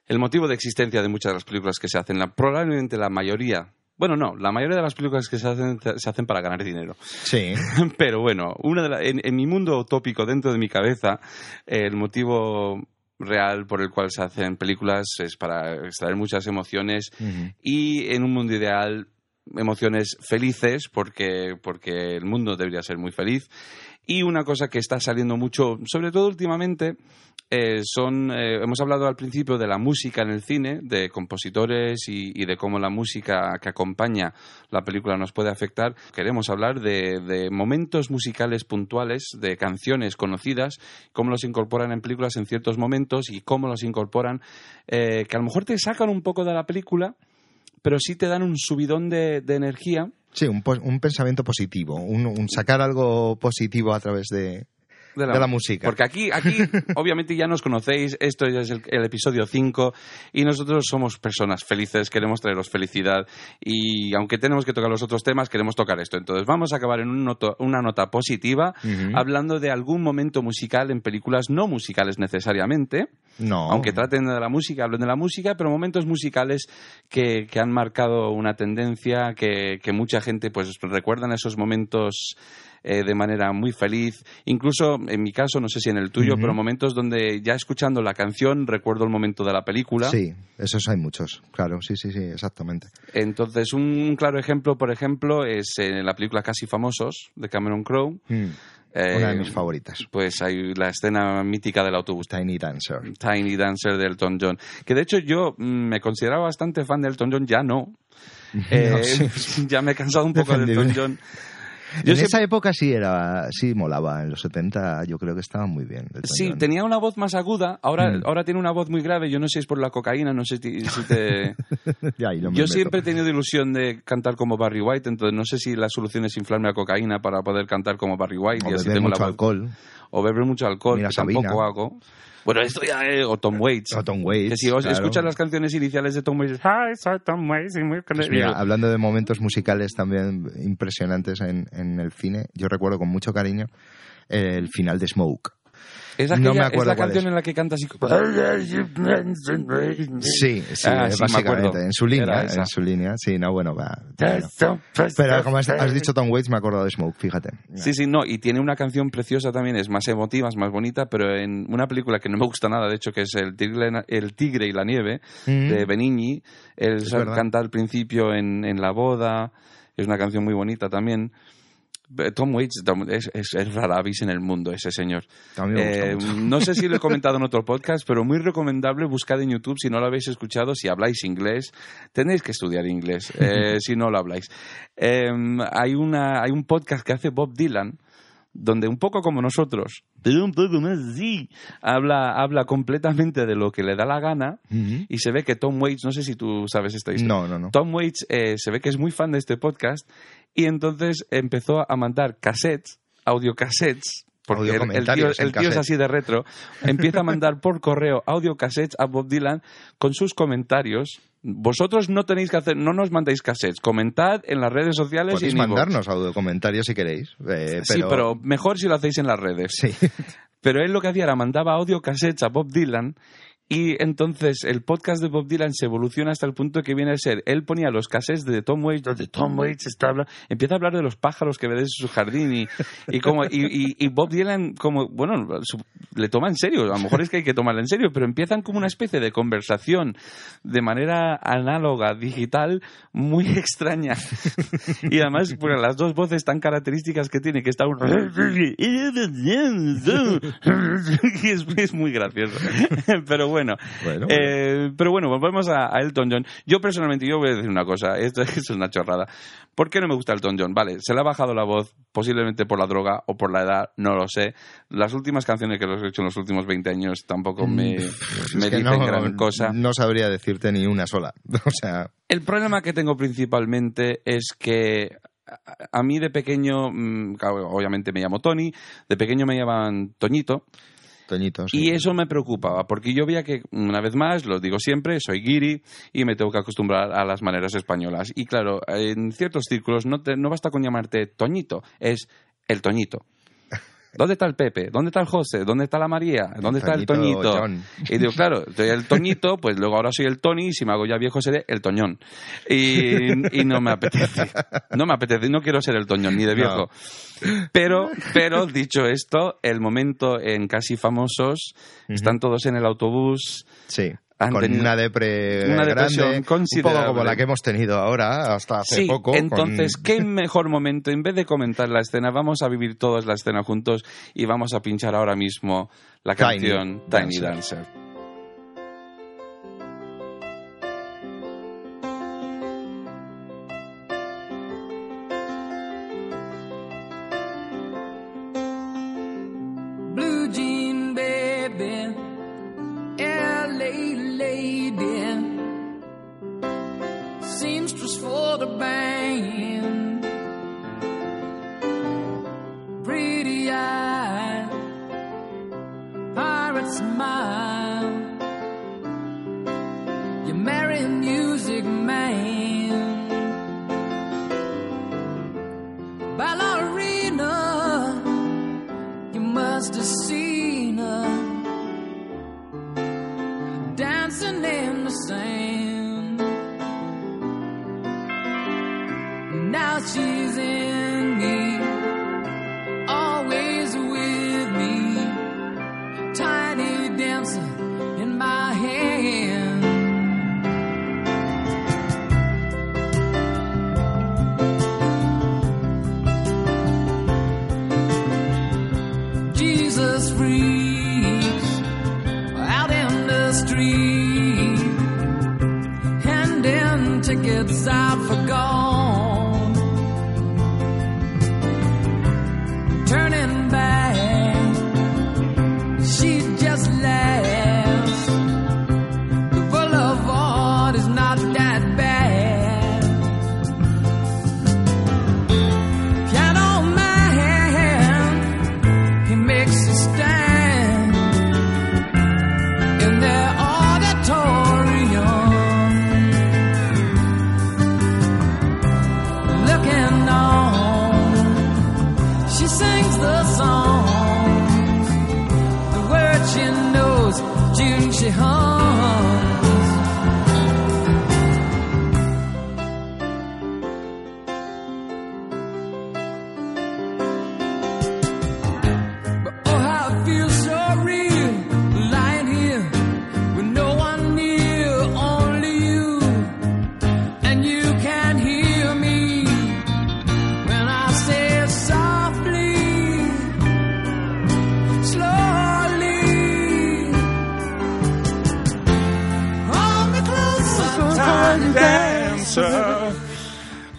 el motivo de existencia de muchas de las películas que se hacen, la, probablemente la mayoría, bueno, no, la mayoría de las películas que se hacen se hacen para ganar dinero. Sí. Pero bueno, una de la- en, en mi mundo utópico, dentro de mi cabeza, el motivo real por el cual se hacen películas es para extraer muchas emociones y en un mundo ideal emociones felices porque, porque el mundo debería ser muy feliz y una cosa que está saliendo mucho, sobre todo últimamente, eh, son, eh, hemos hablado al principio de la música en el cine, de compositores y, de cómo la música que acompaña la película nos puede afectar. Queremos hablar de, de momentos musicales puntuales, de canciones conocidas, cómo los incorporan en películas en ciertos momentos y cómo los incorporan, eh, que a lo mejor te sacan un poco de la película, pero sí te dan un subidón de, energía. Sí, un, pensamiento positivo, un sacar algo positivo a través de, de la, de la música. Porque aquí, aquí obviamente ya nos conocéis, esto ya es el, el episodio 5 y nosotros somos personas felices, queremos traeros felicidad y aunque tenemos que tocar los otros temas, queremos tocar esto. Entonces vamos a acabar en un noto- una nota positiva hablando de algún momento musical en películas no musicales necesariamente, No. aunque traten de la música, hablen de la música, pero momentos musicales que, que han marcado una tendencia, que, que mucha gente pues recuerdan esos momentos eh, de manera muy feliz. Incluso en mi caso, no sé si en el tuyo, Ujú. pero momentos donde ya escuchando la canción recuerdo el momento de la película. Sí, esos hay muchos, claro, sí, sí, sí, exactamente. Entonces, un claro ejemplo, por ejemplo, es en la película Casi Famosos de Cameron Crowe. Mm, Eh, Una de mis favoritas, Pues hay la escena mítica del autobús. Tiny Dancer. Tiny Dancer de Elton John. Que de hecho yo mm, me consideraba bastante fan de Elton John, ya no. Eh, No, sí. Ya me he cansado un poco de Defendible. Elton John. Yo en siempre- esa época sí era, sí molaba, en los 70 yo creo que estaba muy bien. Sí, tenía una voz más aguda, ahora, Mm. ahora tiene una voz muy grave, yo no sé si es por la cocaína, no sé si te... Ya, Yo meto. siempre he tenido ilusión de cantar como Barry White, entonces no sé si la solución es inflarme a cocaína para poder cantar como Barry White O y así beber tengo mucho la voz- alcohol. O beber mucho alcohol, Mira, que tampoco hago. Bueno, esto ya es... O Tom Waits. O Tom Waits, Que si claro. escuchas las canciones iniciales de Tom Waits... Hi, soy Tom Waits y muy Pues mira, hablando de momentos musicales también impresionantes en, en el cine, yo recuerdo con mucho cariño el final de Smoke. Es, No la cuál canción es. en la que canta así... Sí, sí, Ah, sí, me básicamente, en su línea, en su línea, sí, no, bueno, va. bueno. Pero como has, dicho Tom Waits, me he acordado de Smoke, fíjate. Sí, sí, no, y tiene una canción preciosa también, es más emotiva, es más bonita, pero en una película que no me gusta nada, de hecho, que es El Tigre, el tigre y la Nieve, Mm. de Benigni, él canta al principio en, en la boda, es una canción muy bonita también. Tom Waits es, es, es rara avis en el mundo, ese señor. Eh, no sé si lo he comentado en otro podcast, pero muy recomendable, buscad en YouTube si no lo habéis escuchado, si habláis inglés, tenéis que estudiar inglés, eh, si no lo habláis. Eh, hay, una, hay un podcast que hace Bob Dylan, donde un poco como nosotros, pero un poco más así, habla, habla completamente de lo que le da la gana Ujú. y se ve que Tom Waits, no sé si tú sabes esta historia. No, no, no. Tom Waits eh, se ve que es muy fan de este podcast y entonces empezó a mandar cassettes, audiocassettes, porque el, el tío, el es así de retro, empieza a mandar por correo audiocassettes a Bob Dylan con sus comentarios. Vosotros no tenéis que hacer, no nos mandéis cassettes, comentad en las redes sociales y Podéis iVoox. mandarnos audio comentarios si queréis. eh, Sí, pero mejor si lo hacéis en las redes. Sí. Pero él lo que hacía era mandaba audiocassettes a Bob Dylan Y entonces el podcast de Bob Dylan se evoluciona hasta el punto que viene a ser, él ponía los cassettes de Tom Waits, donde Tom Waits está habla- empieza a hablar de los pájaros que ve desde su jardín y, y como y, y- Bob Dylan como bueno su- le toma en serio, a lo mejor es que hay que tomarle en serio, pero empiezan como una especie de conversación de manera análoga, digital, muy extraña. y además por las dos voces tan características que tiene, que está un... es, es muy gracioso. pero bueno, Bueno, eh, pero bueno, volvemos a, a Elton John. Yo personalmente, yo voy a decir una cosa, esto es una chorrada. ¿Por qué no me gusta Elton John? Vale, se le ha bajado la voz, posiblemente por la droga o por la edad, no lo sé. Las últimas canciones que los he hecho en los últimos 20 años tampoco me, me Mm, Es que dicen no, gran cosa. no sabría decirte ni una sola. O sea, El problema que tengo principalmente es que a- mí de pequeño, mm, obviamente me llamo Tony, de pequeño me llamaban Toñito, Y eso me preocupaba, porque yo veía que, una vez más, lo digo siempre, soy guiri y me tengo que acostumbrar a las maneras españolas. Y claro, en ciertos círculos no, te- no basta con llamarte Toñito, es el Toñito. ¿Dónde está el Pepe? ¿Dónde está el José? ¿Dónde está la María? ¿Dónde está el Toñito? John. Y digo, claro, soy el Toñito, pues luego ahora soy el Tony y si me hago ya viejo seré el Toñón. Y, y no me apetece. No me apetece, no quiero ser el Toñón, ni de viejo. Pero, pero, dicho esto, el momento en Casi Famosos, están todos en el autobús, Sí. Han con tenido una depre una depresión grande, un considerable. poco como la que hemos tenido ahora, hasta hace sí, poco. con- entonces, qué mejor momento, en vez de comentar la escena, vamos a vivir todos la escena juntos y vamos a pinchar ahora mismo la Tiny canción Tiny Dancer. Dancer.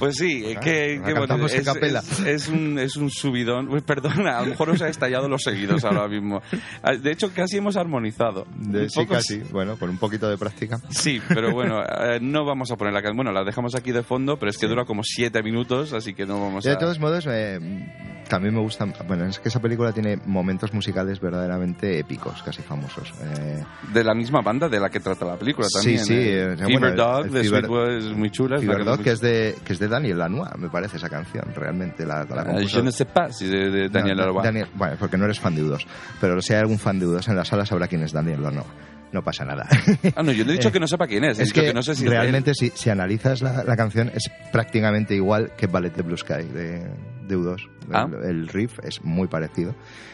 Pues sí, eh, Ah, que, que bueno, es, es- es un, es un subidón. Uy, perdona, a lo mejor os ha estallado los seguidos ahora mismo. Ah, De hecho, casi hemos armonizado. De, sí, casi. Bueno, con un poquito de práctica. Sí, pero bueno, eh, no vamos a poner la. Bueno, la dejamos aquí de fondo, pero es que dura como siete minutos, así que no vamos De a... todos modos, eh, también me gustan. Bueno, es que esa película tiene momentos musicales verdaderamente épicos, casi famosos. Eh, De la misma banda de la que trata la película Sí, también. sí, eh. eh, Fever bueno, Dog de Fever- Sweetwood es muy chula. Fever Dog, que es de que es de Daniel Lanois, me parece esa canción, realmente. La, la compuso- Je ne sais pas, si de, de Daniel No, Lanois. Daniel- bueno, porque no eres fan de U2. Pero si hay algún fan de U2 en la sala sabrá quién es Daniel Lanois. no pasa nada. Ah, no, yo no he dicho que no sepa quién es. es dicho que, no sé si realmente si, si analizas la, la canción es prácticamente igual que Ballet de Blue Sky de, de U2. Ah. El, el riff es muy parecido.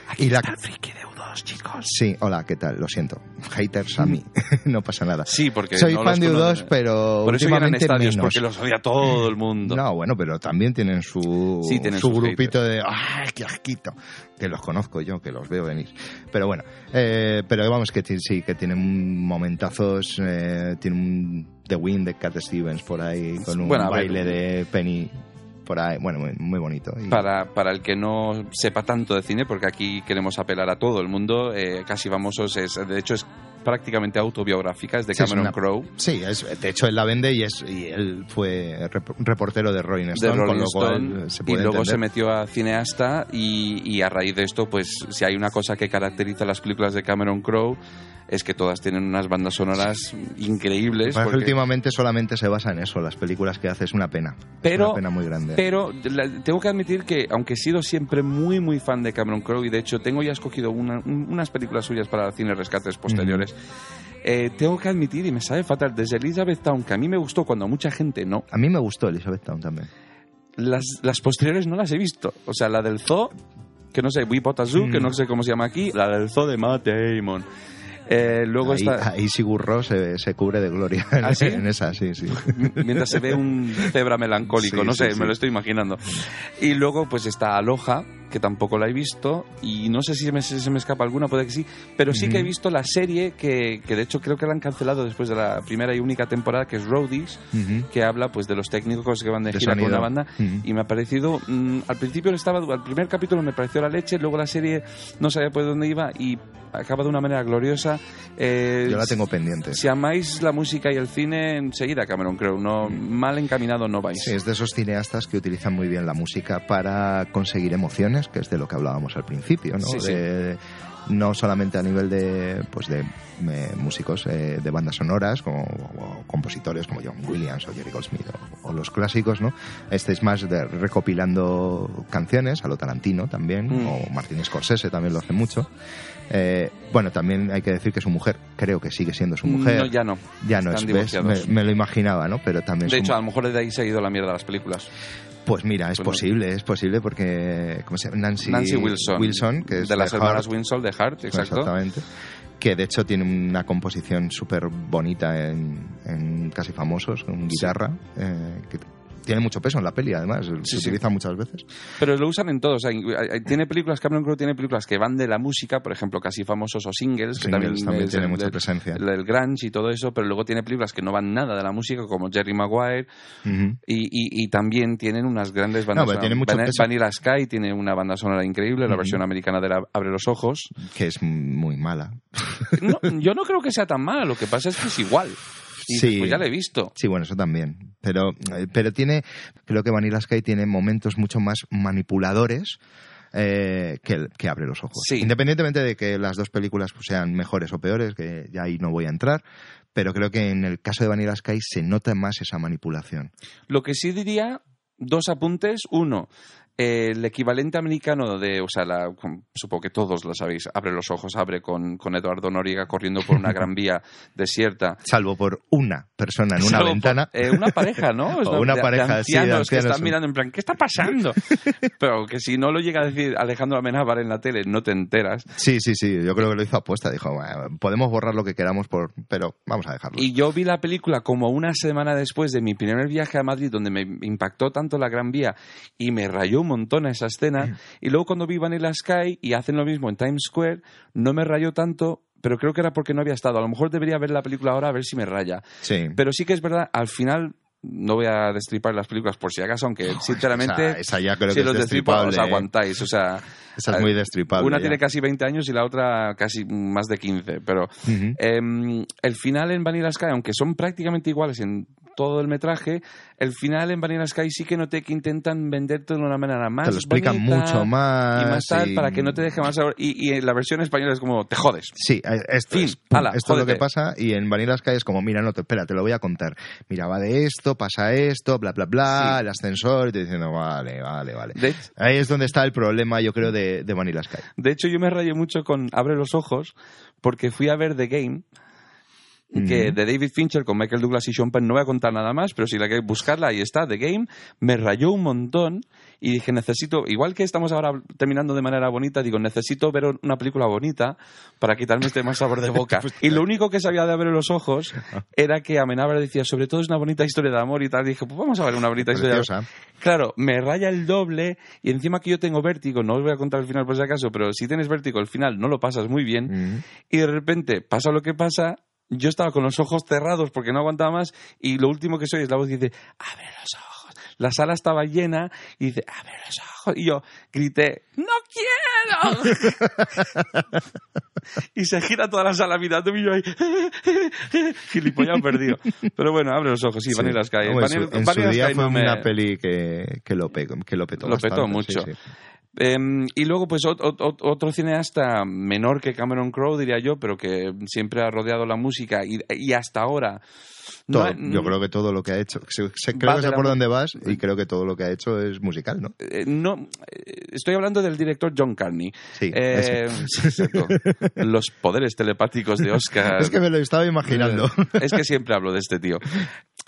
Aquí y la- está el friki de U2, chicos. Sí, hola, ¿qué tal? Lo siento. Haters a mí. no pasa nada. Sí, porque Soy no fan de los U2, conoce. pero Por eso últimamente estadios, menos. porque los odia todo el mundo. No, bueno, pero también tienen su, Sí, tienen su grupito de ¡ay, qué asquito! Que los conozco yo, que los veo venir. Pero bueno, eh, pero vamos, que sí, que tienen momentazos, eh, tiene un The Wind de Cat Stevens por ahí, con un Bueno, ver. baile de Penny por ahí, bueno, muy, muy bonito. Y- Para, para el que no sepa tanto de cine, porque aquí queremos apelar a todo el mundo, eh, Casi Famosos es, de hecho, es prácticamente autobiográfica, es de Sí, Cameron una- Crowe. Sí, es, de hecho él la vende y, es, y él fue rep- reportero de Rolling de Stone, Rolling con lo Stone, se y puede luego se entender. metió a cineasta y, y a raíz de esto, pues si hay una cosa que caracteriza las películas de Cameron Crowe es que todas tienen unas bandas sonoras increíbles. Porque- últimamente solamente se basa en eso, las películas que hace es una pena. Pero- una pena muy grande. Pero la- tengo que admitir que, aunque he sido siempre muy, muy fan de Cameron Crowe, y de hecho tengo ya escogido una- un- unas películas suyas para cine rescates posteriores, eh, tengo que admitir, y me sabe fatal, desde Elizabeth Town, que a mí me gustó cuando a mucha gente no, A mí me gustó Elizabeth Town también. las, las posteriores no las he visto. O sea, la del Zoo, que no sé, We Bought a Zoo, que Mm. no sé cómo se llama aquí, la del Zoo de Matt Damon. Eh, luego ahí, está... ahí Sigur Rós se, se cubre de gloria en, ¿Ah, sí? en esa, sí, sí. mientras se ve un cebra melancólico, no sé, me lo estoy imaginando. Y luego pues está Aloha, que tampoco la he visto, y no sé si se me, se me escapa alguna, puede que sí, pero sí que he visto la serie que, que de hecho creo que la han cancelado después de la primera y única temporada, que es Roadies, Ujú. que habla pues de los técnicos que van de, De gira con sonido. una banda Ujú. y me ha parecido mm, al principio estaba al primer capítulo me pareció la leche luego la serie no sabía por dónde iba y acaba de una manera gloriosa Eh, Yo la tengo pendiente. si amáis la música y el cine enseguida Cameron creo no mal encaminado no vais Sí, es de esos cineastas que utilizan muy bien la música para conseguir emociones, que es de lo que hablábamos al principio, ¿no? Sí, sí. De- no solamente a nivel de, pues de eh, músicos eh, de bandas sonoras, como o compositores como John Williams o Jerry Goldsmith o, o los clásicos, ¿no? Este es más de recopilando canciones, a lo Tarantino también, Mm. o Martin Scorsese también lo hace mucho. Eh, bueno, también hay que decir que su mujer, creo que sigue siendo su mujer. no ya no ya no están es, ¿ves? Me, lo imaginaba, ¿no? Pero también de hecho a lo mejor de ahí se ha ido la mierda las películas pues mira, es Pues no. posible, es posible porque ¿cómo se llama? Nancy, Nancy Wilson, que es de las hermanas Wilson de Heart exacto Exactamente. Que de hecho tiene una composición súper bonita en, en Casi Famosos, con guitarra, eh, que tiene mucho peso en la peli, además, Sí, se sí. utiliza muchas veces. Pero lo usan en todo. O sea, tiene películas, Cameron Crowe tiene películas que van de la música, por ejemplo, casi famosos o singles, que Singles también, también tiene el- mucha presencia. El, del grunge y todo eso, pero luego tiene películas que no van nada de la música, como Jerry Maguire, Ujú. y, y- y también tienen unas grandes bandas No, tiene mucho Van- peso. Vanilla Sky tiene una banda sonora increíble, la Ujú. versión americana de la Abre los Ojos. Que es muy mala. No, yo no creo que sea tan mala, lo que pasa es que es igual. Y Sí. pues ya la he visto. Sí, bueno, eso también. Pero, eh, pero tiene, creo que Vanilla Sky tiene momentos mucho más manipuladores eh, que, que abre los ojos. Sí. Independientemente de que las dos películas pues, sean mejores o peores, que ya ahí no voy a entrar, pero creo que en el caso de Vanilla Sky se nota más esa manipulación. Lo que sí diría, dos apuntes. Uno, el equivalente americano de, o sea, la- supongo que todos lo sabéis, abre los ojos, abre con, con Eduardo Noriega corriendo por una gran vía desierta. Salvo por una persona en una Salvo por- ventana. eh, una pareja, ¿no? O una de- pareja, de sí, de ancianos que están mirando en plan, ¿qué está pasando? Pero que si no lo llega a decir Alejandro Amenábar en la tele, no te enteras. Sí, sí, sí, yo creo que lo hizo apuesta. Dijo, "Bueno, podemos borrar lo que queramos, por, pero vamos a dejarlo. Y yo vi la película como una semana después de mi primer viaje a Madrid, donde me impactó tanto la Gran Vía y me rayó un montón esa escena. Y luego cuando vi Vanilla Sky y hacen lo mismo en Times Square, no me rayó tanto, pero creo que era porque no había estado. A lo mejor debería ver la película ahora a ver si me raya. Sí. Pero sí que es verdad, al final no voy a destripar las películas por si acaso, aunque sinceramente... Esa, esa ya creo si que los es destripo, os destripable. ¿eh? aguantáis. O sea, Esa es muy destripable. una ya. tiene casi 20 años y la otra casi más de 15. Pero. Em, el final en Vanilla Sky, aunque son prácticamente iguales en todo el metraje, el final en Vanilla Sky sí que noté que intentan venderte de una manera más Te lo explican mucho más. y más tal y- para que no te deje más sabor. Y, y en la versión española es como, te jodes. Sí, esto, Fin, es, pum, ala, esto es lo que pasa y en Vanilla Sky es como, mira, no, te, espera, te lo voy a contar. Mira, va de esto, pasa esto, bla, bla, bla, Sí. el ascensor, y te diciendo, vale, vale, vale. De, Ahí es donde está el problema, yo creo, de, de Vanilla Sky. de hecho, yo me rayé mucho con Abre los ojos porque fui a ver The Game que de David Fincher con Michael Douglas y Sean Penn. No voy a contar nada más, pero si la queréis buscarla, ahí está, The Game. Me rayó un montón y dije, necesito, igual que estamos ahora terminando de manera bonita, digo, necesito ver una película bonita para quitarme este mal sabor de boca. y lo único que sabía de abrir los ojos era que Amenábar decía, sobre todo es una bonita historia de amor y tal. Y dije, pues vamos a ver una bonita historia de amor. Claro, me raya el doble y encima que yo tengo vértigo, no os voy a contar el final por si acaso, pero si tienes vértigo el final no lo pasas muy bien y de repente pasa lo que pasa, yo estaba con los ojos cerrados porque no aguantaba más y lo último que soy es la voz que dice, abre los ojos. La sala estaba llena y dice, abre los ojos. Y yo grité, no quiero. y se gira toda la sala mirando y yo ahí, gilipollas perdido. Pero bueno, abre los ojos, sí, Vanilla Sky. Vamos, en su- Vanilla- en su día fue no me- una peli que, que, lo, pe- que lo petó Lo petó bastante, mucho. sí, sí. Em, y luego, pues, ot- ot- ot- otro cineasta menor que Cameron Crowe, diría yo, pero que siempre ha rodeado la música y, y hasta ahora. no Todo- ha- yo creo que todo lo que ha hecho, sé- sé- creo que sé por dónde vas y creo que todo lo que ha hecho es musical, ¿no? eh, no, eh, estoy hablando del director John Carney. Sí, Eh, exacto. Los poderes telepáticos de Oscar. Es que me lo estaba imaginando. Es que siempre hablo de este tío.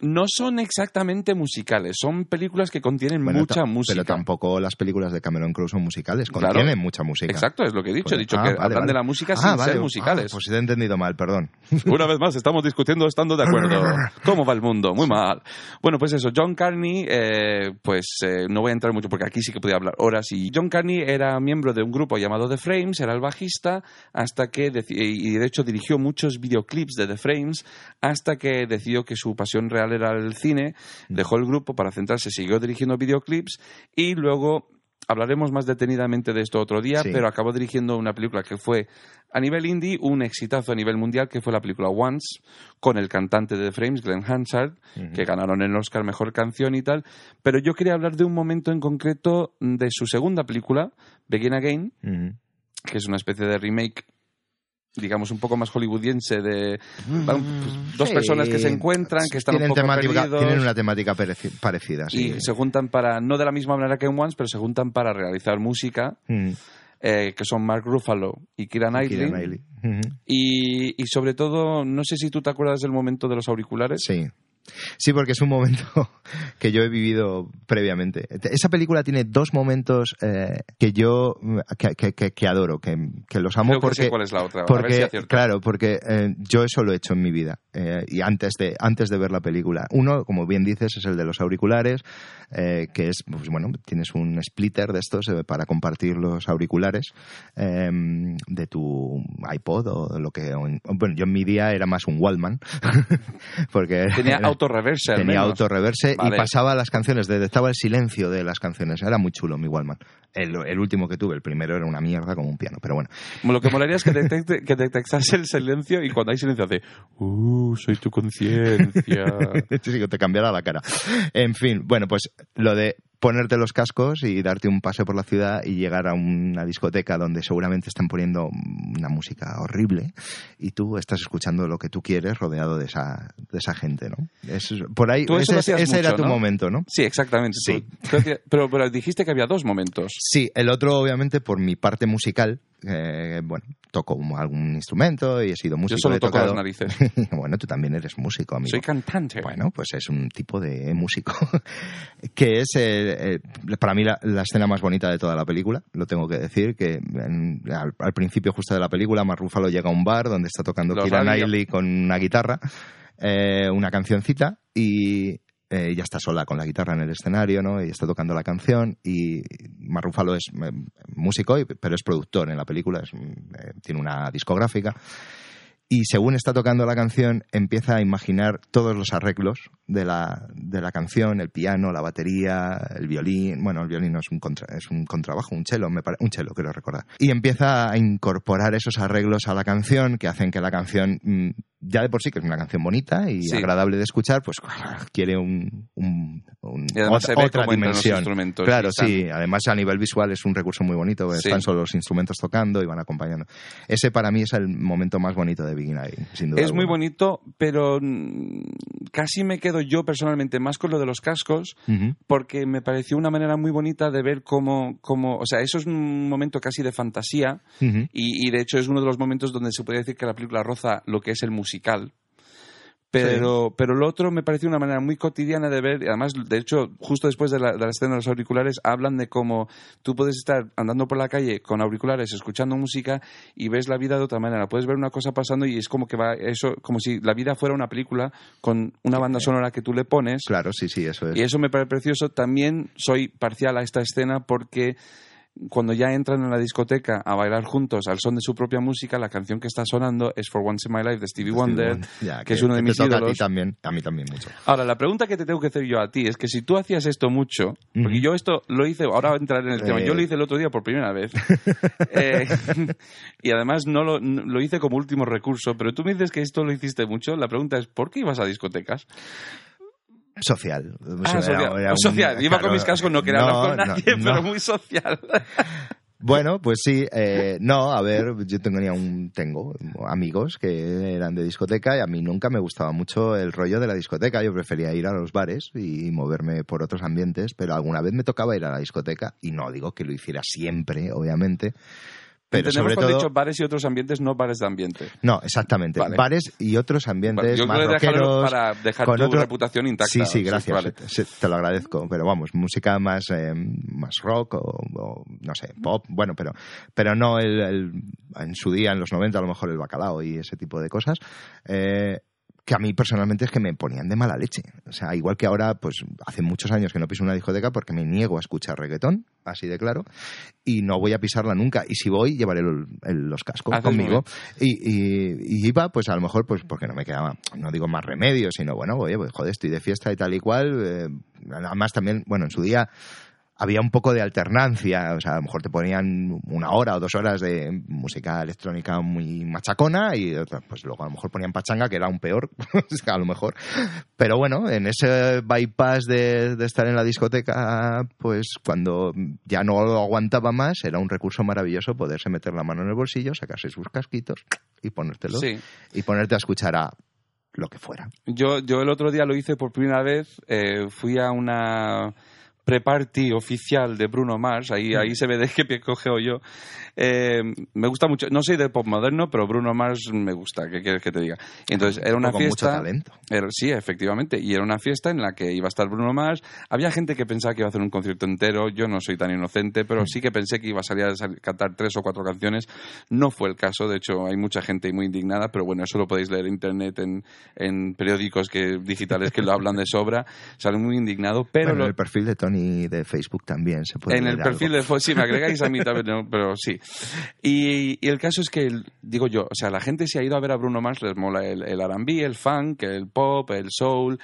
No son exactamente musicales, son películas que contienen Bueno, mucha música. Pero tampoco las películas de Cameron Crowe son musicales, Claro. contienen mucha música. Exacto, es lo que he dicho. He Pues- dicho ah, que vale, hablan vale. de la música Ah, sin vale. ser musicales. Ah, pues he entendido mal, perdón. Una vez más, estamos discutiendo estando de acuerdo. ¿Cómo va el mundo? Muy mal. Bueno, pues eso, John Carney, eh, pues eh, no voy a entrar mucho porque aquí sí que podía hablar horas. Y John Carney era miembro de un grupo llamado The Frames, era el bajista, hasta que, y de hecho dirigió muchos videoclips de The Frames, hasta que decidió que su pasión real era el cine, dejó el grupo para centrarse, siguió dirigiendo videoclips y luego hablaremos más detenidamente de esto otro día, Sí. pero acabó dirigiendo una película que fue a nivel indie un exitazo a nivel mundial, que fue la película Once, con el cantante de The Frames, Glenn Hansard, que ganaron el Oscar Mejor Canción y tal. Pero yo quería hablar de un momento en concreto de su segunda película, Begin Again, que es una especie de remake digamos un poco más hollywoodiense de van, pues, dos Sí. personas que se encuentran que están tienen un poco temática, perdidos Tienen una temática pareci- parecida, sí. y se juntan para no de la misma manera que en Once pero se juntan para realizar música Mm. eh, que son Mark Ruffalo y Keira Knightley. Y, y sobre todo no sé si tú te acuerdas del momento de los auriculares Sí. Sí, porque es un momento que yo he vivido previamente. Esa película tiene dos momentos eh, que yo que, que- que- que adoro, que, que los amo Creo que sé porque cuál es la otra a ver porque si claro, porque eh, yo eso lo he hecho en mi vida eh, y antes de antes de ver la película. Uno, como bien dices, es el de los auriculares, eh, que es pues bueno, tienes un splitter de estos eh, para compartir los auriculares eh, de tu iPod o lo que o en- bueno, yo en mi día era más un Wallman porque tenía autorreverse al tenía menos. autorreverse Vale. y pasaba las canciones, detectaba el silencio de las canciones. Era muy chulo mi Wallman. El, el último que tuve, el primero era una mierda como un piano, pero bueno. Lo que molaría es que, detecte, que detectase el silencio y cuando hay silencio hace ¡Uh, soy tu conciencia! Sí, que te cambiara la cara. En fin, bueno, pues lo de ponerte los cascos y darte un paseo por la ciudad y llegar a una discoteca donde seguramente están poniendo una música horrible y tú estás escuchando lo que tú quieres rodeado de esa, de esa gente, ¿no? Es- por ahí, Tú ese, ese era mucho, tu ¿no? momento, ¿no? Sí, exactamente. Sí. Tú- tú pero, pero dijiste que había dos momentos. Sí, el otro obviamente por mi parte musical, eh, bueno, toco algún instrumento y he sido músico. Yo solo toco tocado- las narices. bueno, tú también eres músico, amigo. Soy cantante. Bueno, pues es un tipo de músico que es eh, eh, para mí la, la escena más bonita de toda la película, lo tengo que decir, que en- al, al principio justo de la película Mark Ruffalo llega a un bar donde está tocando radio. Knightley con una guitarra, eh, una cancioncita y eh, ella está sola con la guitarra en el escenario, ¿no? Y está tocando la canción y Mark Ruffalo es eh, músico, pero es productor en la película, es, eh, tiene una discográfica y según está tocando la canción empieza a imaginar todos los arreglos de la, de la canción, el piano, la batería, el violín, bueno, el violín no es un, contra- es un contrabajo, un cello, me pare- un cello quiero recordar. Y empieza a incorporar esos arreglos a la canción que hacen que la canción, mm, ya de por sí que es una canción bonita y Sí. agradable de escuchar, pues quiere un, un- un- otra, los dimensión. instrumentos Claro, sí, además a nivel visual es un recurso muy bonito, Sí. están solo los instrumentos tocando y van acompañando. Ese para mí es el momento más bonito de Begin Again, sin duda. Es muy bonito, pero mm, casi me quedo yo personalmente más con lo de los cascos, porque me pareció una manera muy bonita de ver cómo, cómo o sea, eso es un momento casi de fantasía, y, y de hecho es uno de los momentos donde se puede decir que la película roza lo que es el musical. Pero, pero lo otro me pareció una manera muy cotidiana de ver, y además, de hecho, justo después de la, de la escena de los auriculares, hablan de cómo tú puedes estar andando por la calle con auriculares, escuchando música y ves la vida de otra manera. Puedes ver una cosa pasando y es como que va eso, como si la vida fuera una película con una banda sonora que tú le pones. Claro, sí, sí, eso es. Y eso me parece precioso. También soy parcial a esta escena porque cuando ya entran en la discoteca a bailar juntos al son de su propia música, la canción que está sonando es For Once in My Life de Stevie Wonder, que, es uno de mis toca A ídolos. ti también, a mí también mucho. Ahora, la pregunta que te tengo que hacer yo a ti es que si tú hacías esto mucho, porque yo esto lo hice, ahora entraré en el tema, Eh. yo lo hice el otro día por primera vez, Eh, y además no lo, lo hice como último recurso, pero tú me dices que esto lo hiciste mucho, la pregunta es, ¿por qué ibas a discotecas? Social. Ah, social, era- era un- social. iba con mis cascos, no quería hablar con no, nadie, no. pero muy social. Bueno, pues sí, eh, no, a ver, yo tenía un, tengo amigos que eran de discoteca y a mí nunca me gustaba mucho el rollo de la discoteca. Yo prefería ir a los bares y moverme por otros ambientes, pero alguna vez me tocaba ir a la discoteca y no digo que lo hiciera siempre, obviamente. Pero Entendemos sobre todo, dicho bares y otros ambientes, no bares de ambiente. no, exactamente, Vale. bares y otros ambientes Vale, yo más rockeros, para dejar con tu otro- reputación intacta. Sí, sí, gracias. vale. Sí, te lo agradezco. Pero vamos, música más, eh, más rock o, o, no sé, pop. Bueno, pero, pero no el, el- en su día, en los 90, a lo mejor el bacalao y ese tipo de cosas. eh, que a mí personalmente es que me ponían de mala leche. O sea, igual que ahora, pues hace muchos años que no piso una discoteca porque me niego a escuchar reggaetón, así de claro, y no voy a pisarla nunca. Y si voy, llevaré el- el- los cascos conmigo. Y, y- y iba, pues a lo mejor, pues porque no me quedaba, no digo más remedio, sino bueno, oye, pues joder, estoy de fiesta y tal y cual. eh, además también, bueno, en su día había un poco de alternancia, o sea, a lo mejor te ponían una hora o dos horas de música electrónica muy machacona y pues luego a lo mejor ponían pachanga, que era aún peor, a lo mejor. Pero bueno, en ese bypass de, de estar en la discoteca, pues cuando ya no lo aguantaba más, era un recurso maravilloso poderse meter la mano en el bolsillo, sacarse sus casquitos y ponértelos Sí. y ponerte a escuchar a lo que fuera. Yo, yo el otro día lo hice por primera vez. eh, fui a una pre-party oficial de Bruno Mars. Ahí, ahí se ve de qué pie cogeo yo. Eh, me gusta mucho. No soy de pop moderno, pero Bruno Mars me gusta. ¿Qué quieres que te diga? Entonces era una Con mucho talento. Era- sí, efectivamente. Y era una fiesta en la que iba a estar Bruno Mars. Había gente que pensaba que iba a hacer un concierto entero. Yo no soy tan inocente, Mm. pero sí que pensé que iba a salir a cantar tres o cuatro canciones. No fue el caso. De hecho, hay mucha gente muy indignada, pero bueno, eso lo podéis leer en internet, en, en periódicos que, digitales que lo hablan de sobra. Sale muy indignado, pero Bueno, lo- el perfil de Tony de Facebook también se puede en el perfil algo. de Fo- sí, me agregáis a mí también, ¿no? pero sí. Y, y el caso es que, digo yo, o sea, la gente se ha ido a ver a Bruno Mars, les mola el, el R&B, el funk, el pop, el soul,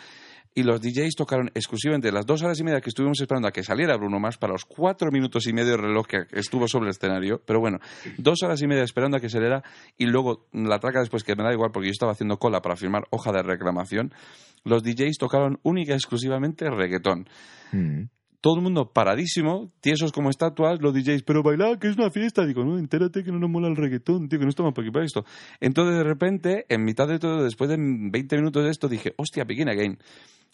y los DJs tocaron exclusivamente las dos horas y media que estuvimos esperando a que saliera Bruno Mars para los cuatro minutos y medio de reloj que estuvo sobre el escenario, pero bueno, dos horas y media esperando a que saliera y luego la traca después, que me da igual porque yo estaba haciendo cola para firmar hoja de reclamación, los DJs tocaron única y exclusivamente reggaetón Mm. Todo el mundo paradísimo, tiesos como estatuas, los DJs, pero bailar, que es una fiesta. Digo, no, entérate que no nos mola el reggaetón, tío, que no estamos por aquí para esto. Entonces, de repente, en mitad de todo, después de 20 minutos de esto, dije, hostia, begin again.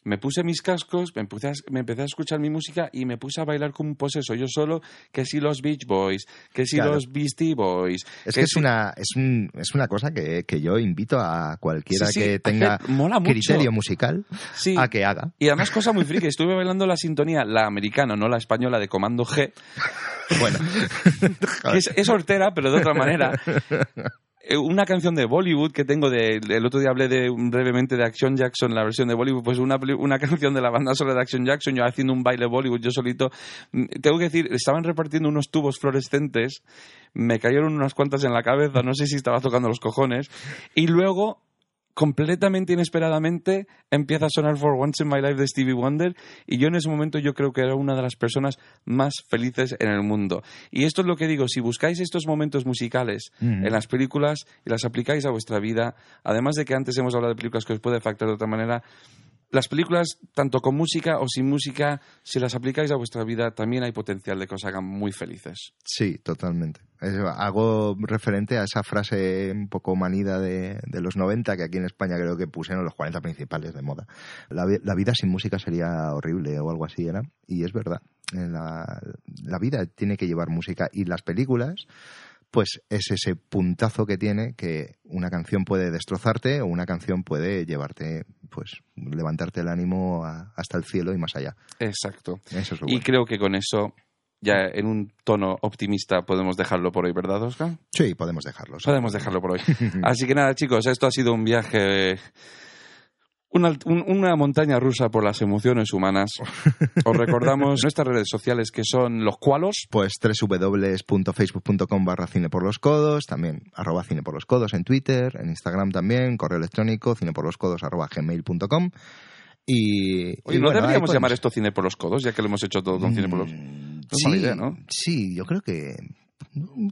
Me puse mis cascos, me, empecé a, me empecé a escuchar mi música y me puse a bailar como un poseso. Yo solo, que si los Beach Boys, que si Claro. los Beastie Boys. Es que es si- una, es, un- es una cosa que, que yo invito a cualquiera Sí, sí, que tenga criterio musical Sí. a que haga. Y además, cosa muy friki, estuve bailando la sintonía, la americana, no la española de Comando G, Bueno, es, es hortera, pero de otra manera. Eh, Una canción de Bollywood que tengo de. El otro día hablé brevemente de Action Jackson, la versión de Bollywood. Pues una, una canción de la banda sola de Action Jackson, yo haciendo un baile Bollywood, yo solito. Mm, Tengo que decir, estaban repartiendo unos tubos fluorescentes, me cayeron unas cuantas en la cabeza, no sé si estaba tocando los cojones. Y luego completamente inesperadamente empieza a sonar For Once in My Life de Stevie Wonder y yo en ese momento yo creo que era una de las personas más felices en el mundo. Y esto es lo que digo, si buscáis estos momentos musicales Mm. en las películas y las aplicáis a vuestra vida, además de que antes hemos hablado de películas que os puede afectar de otra manera, las películas, tanto con música o sin música, si las aplicáis a vuestra vida, también hay potencial de que os hagan muy felices. sí, totalmente. Es algo referente a esa frase un poco manida de, los 90 que aquí en España creo que pusieron los 40 principales de moda. La, la vida sin música sería horrible o algo así era. Y es verdad. La vida tiene que llevar música y las películas pues es ese puntazo que tiene que una canción puede destrozarte o una canción puede llevarte, pues levantarte el ánimo a- hasta el cielo y más allá. Exacto. Eso es lo Y bueno. creo que con eso, ya en un tono optimista, podemos dejarlo por hoy, ¿verdad, Oscar? Sí, podemos dejarlo. sí. Podemos dejarlo por hoy. Así que nada, chicos, esto ha sido un viaje. Una, un- una montaña rusa por las emociones humanas. Os recordamos nuestras redes sociales que son los cualos. Pues www.facebook.com barra cine por los codos, también arroba cine por los codos en Twitter, en Instagram también, correo electrónico cine por los codos arroba gmail.com y... Oye, y ¿no bueno, deberíamos llamar esto cine por los codos, ya que lo hemos hecho todo con cine por los Mm, mala idea, ¿no? Sí, yo creo que...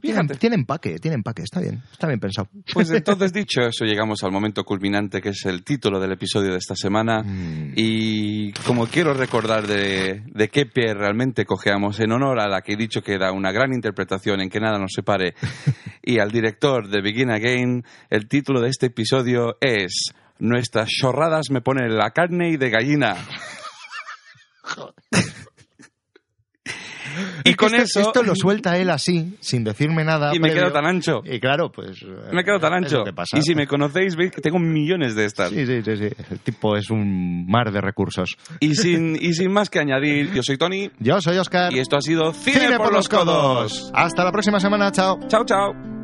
Tiene, Fíjate. tiene empaque, tiene empaque, está bien, está bien pensado. Pues entonces, dicho eso, llegamos al momento culminante que es el título del episodio de esta semana. Mm. Y como quiero recordar de, de qué pie realmente cojeamos, en honor a la que he dicho que da una gran interpretación en que nada nos separe, y al director de Begin Again, el título de este episodio es Nuestras chorradas me ponen la carne y de gallina. y Es con esto, eso... Esto lo suelta él así, sin decirme nada. Y me previo. quedo tan ancho. Y claro, pues... Me quedo tan es ancho. pasa. Y si me conocéis, veis que tengo millones de estas. Sí, sí, sí, sí. El tipo es un mar de recursos. Y sin, y sin más que añadir, yo soy Tony Yo soy Oscar. y esto ha sido Cine, por, los codos. Hasta la próxima semana, chao. Chao, chao.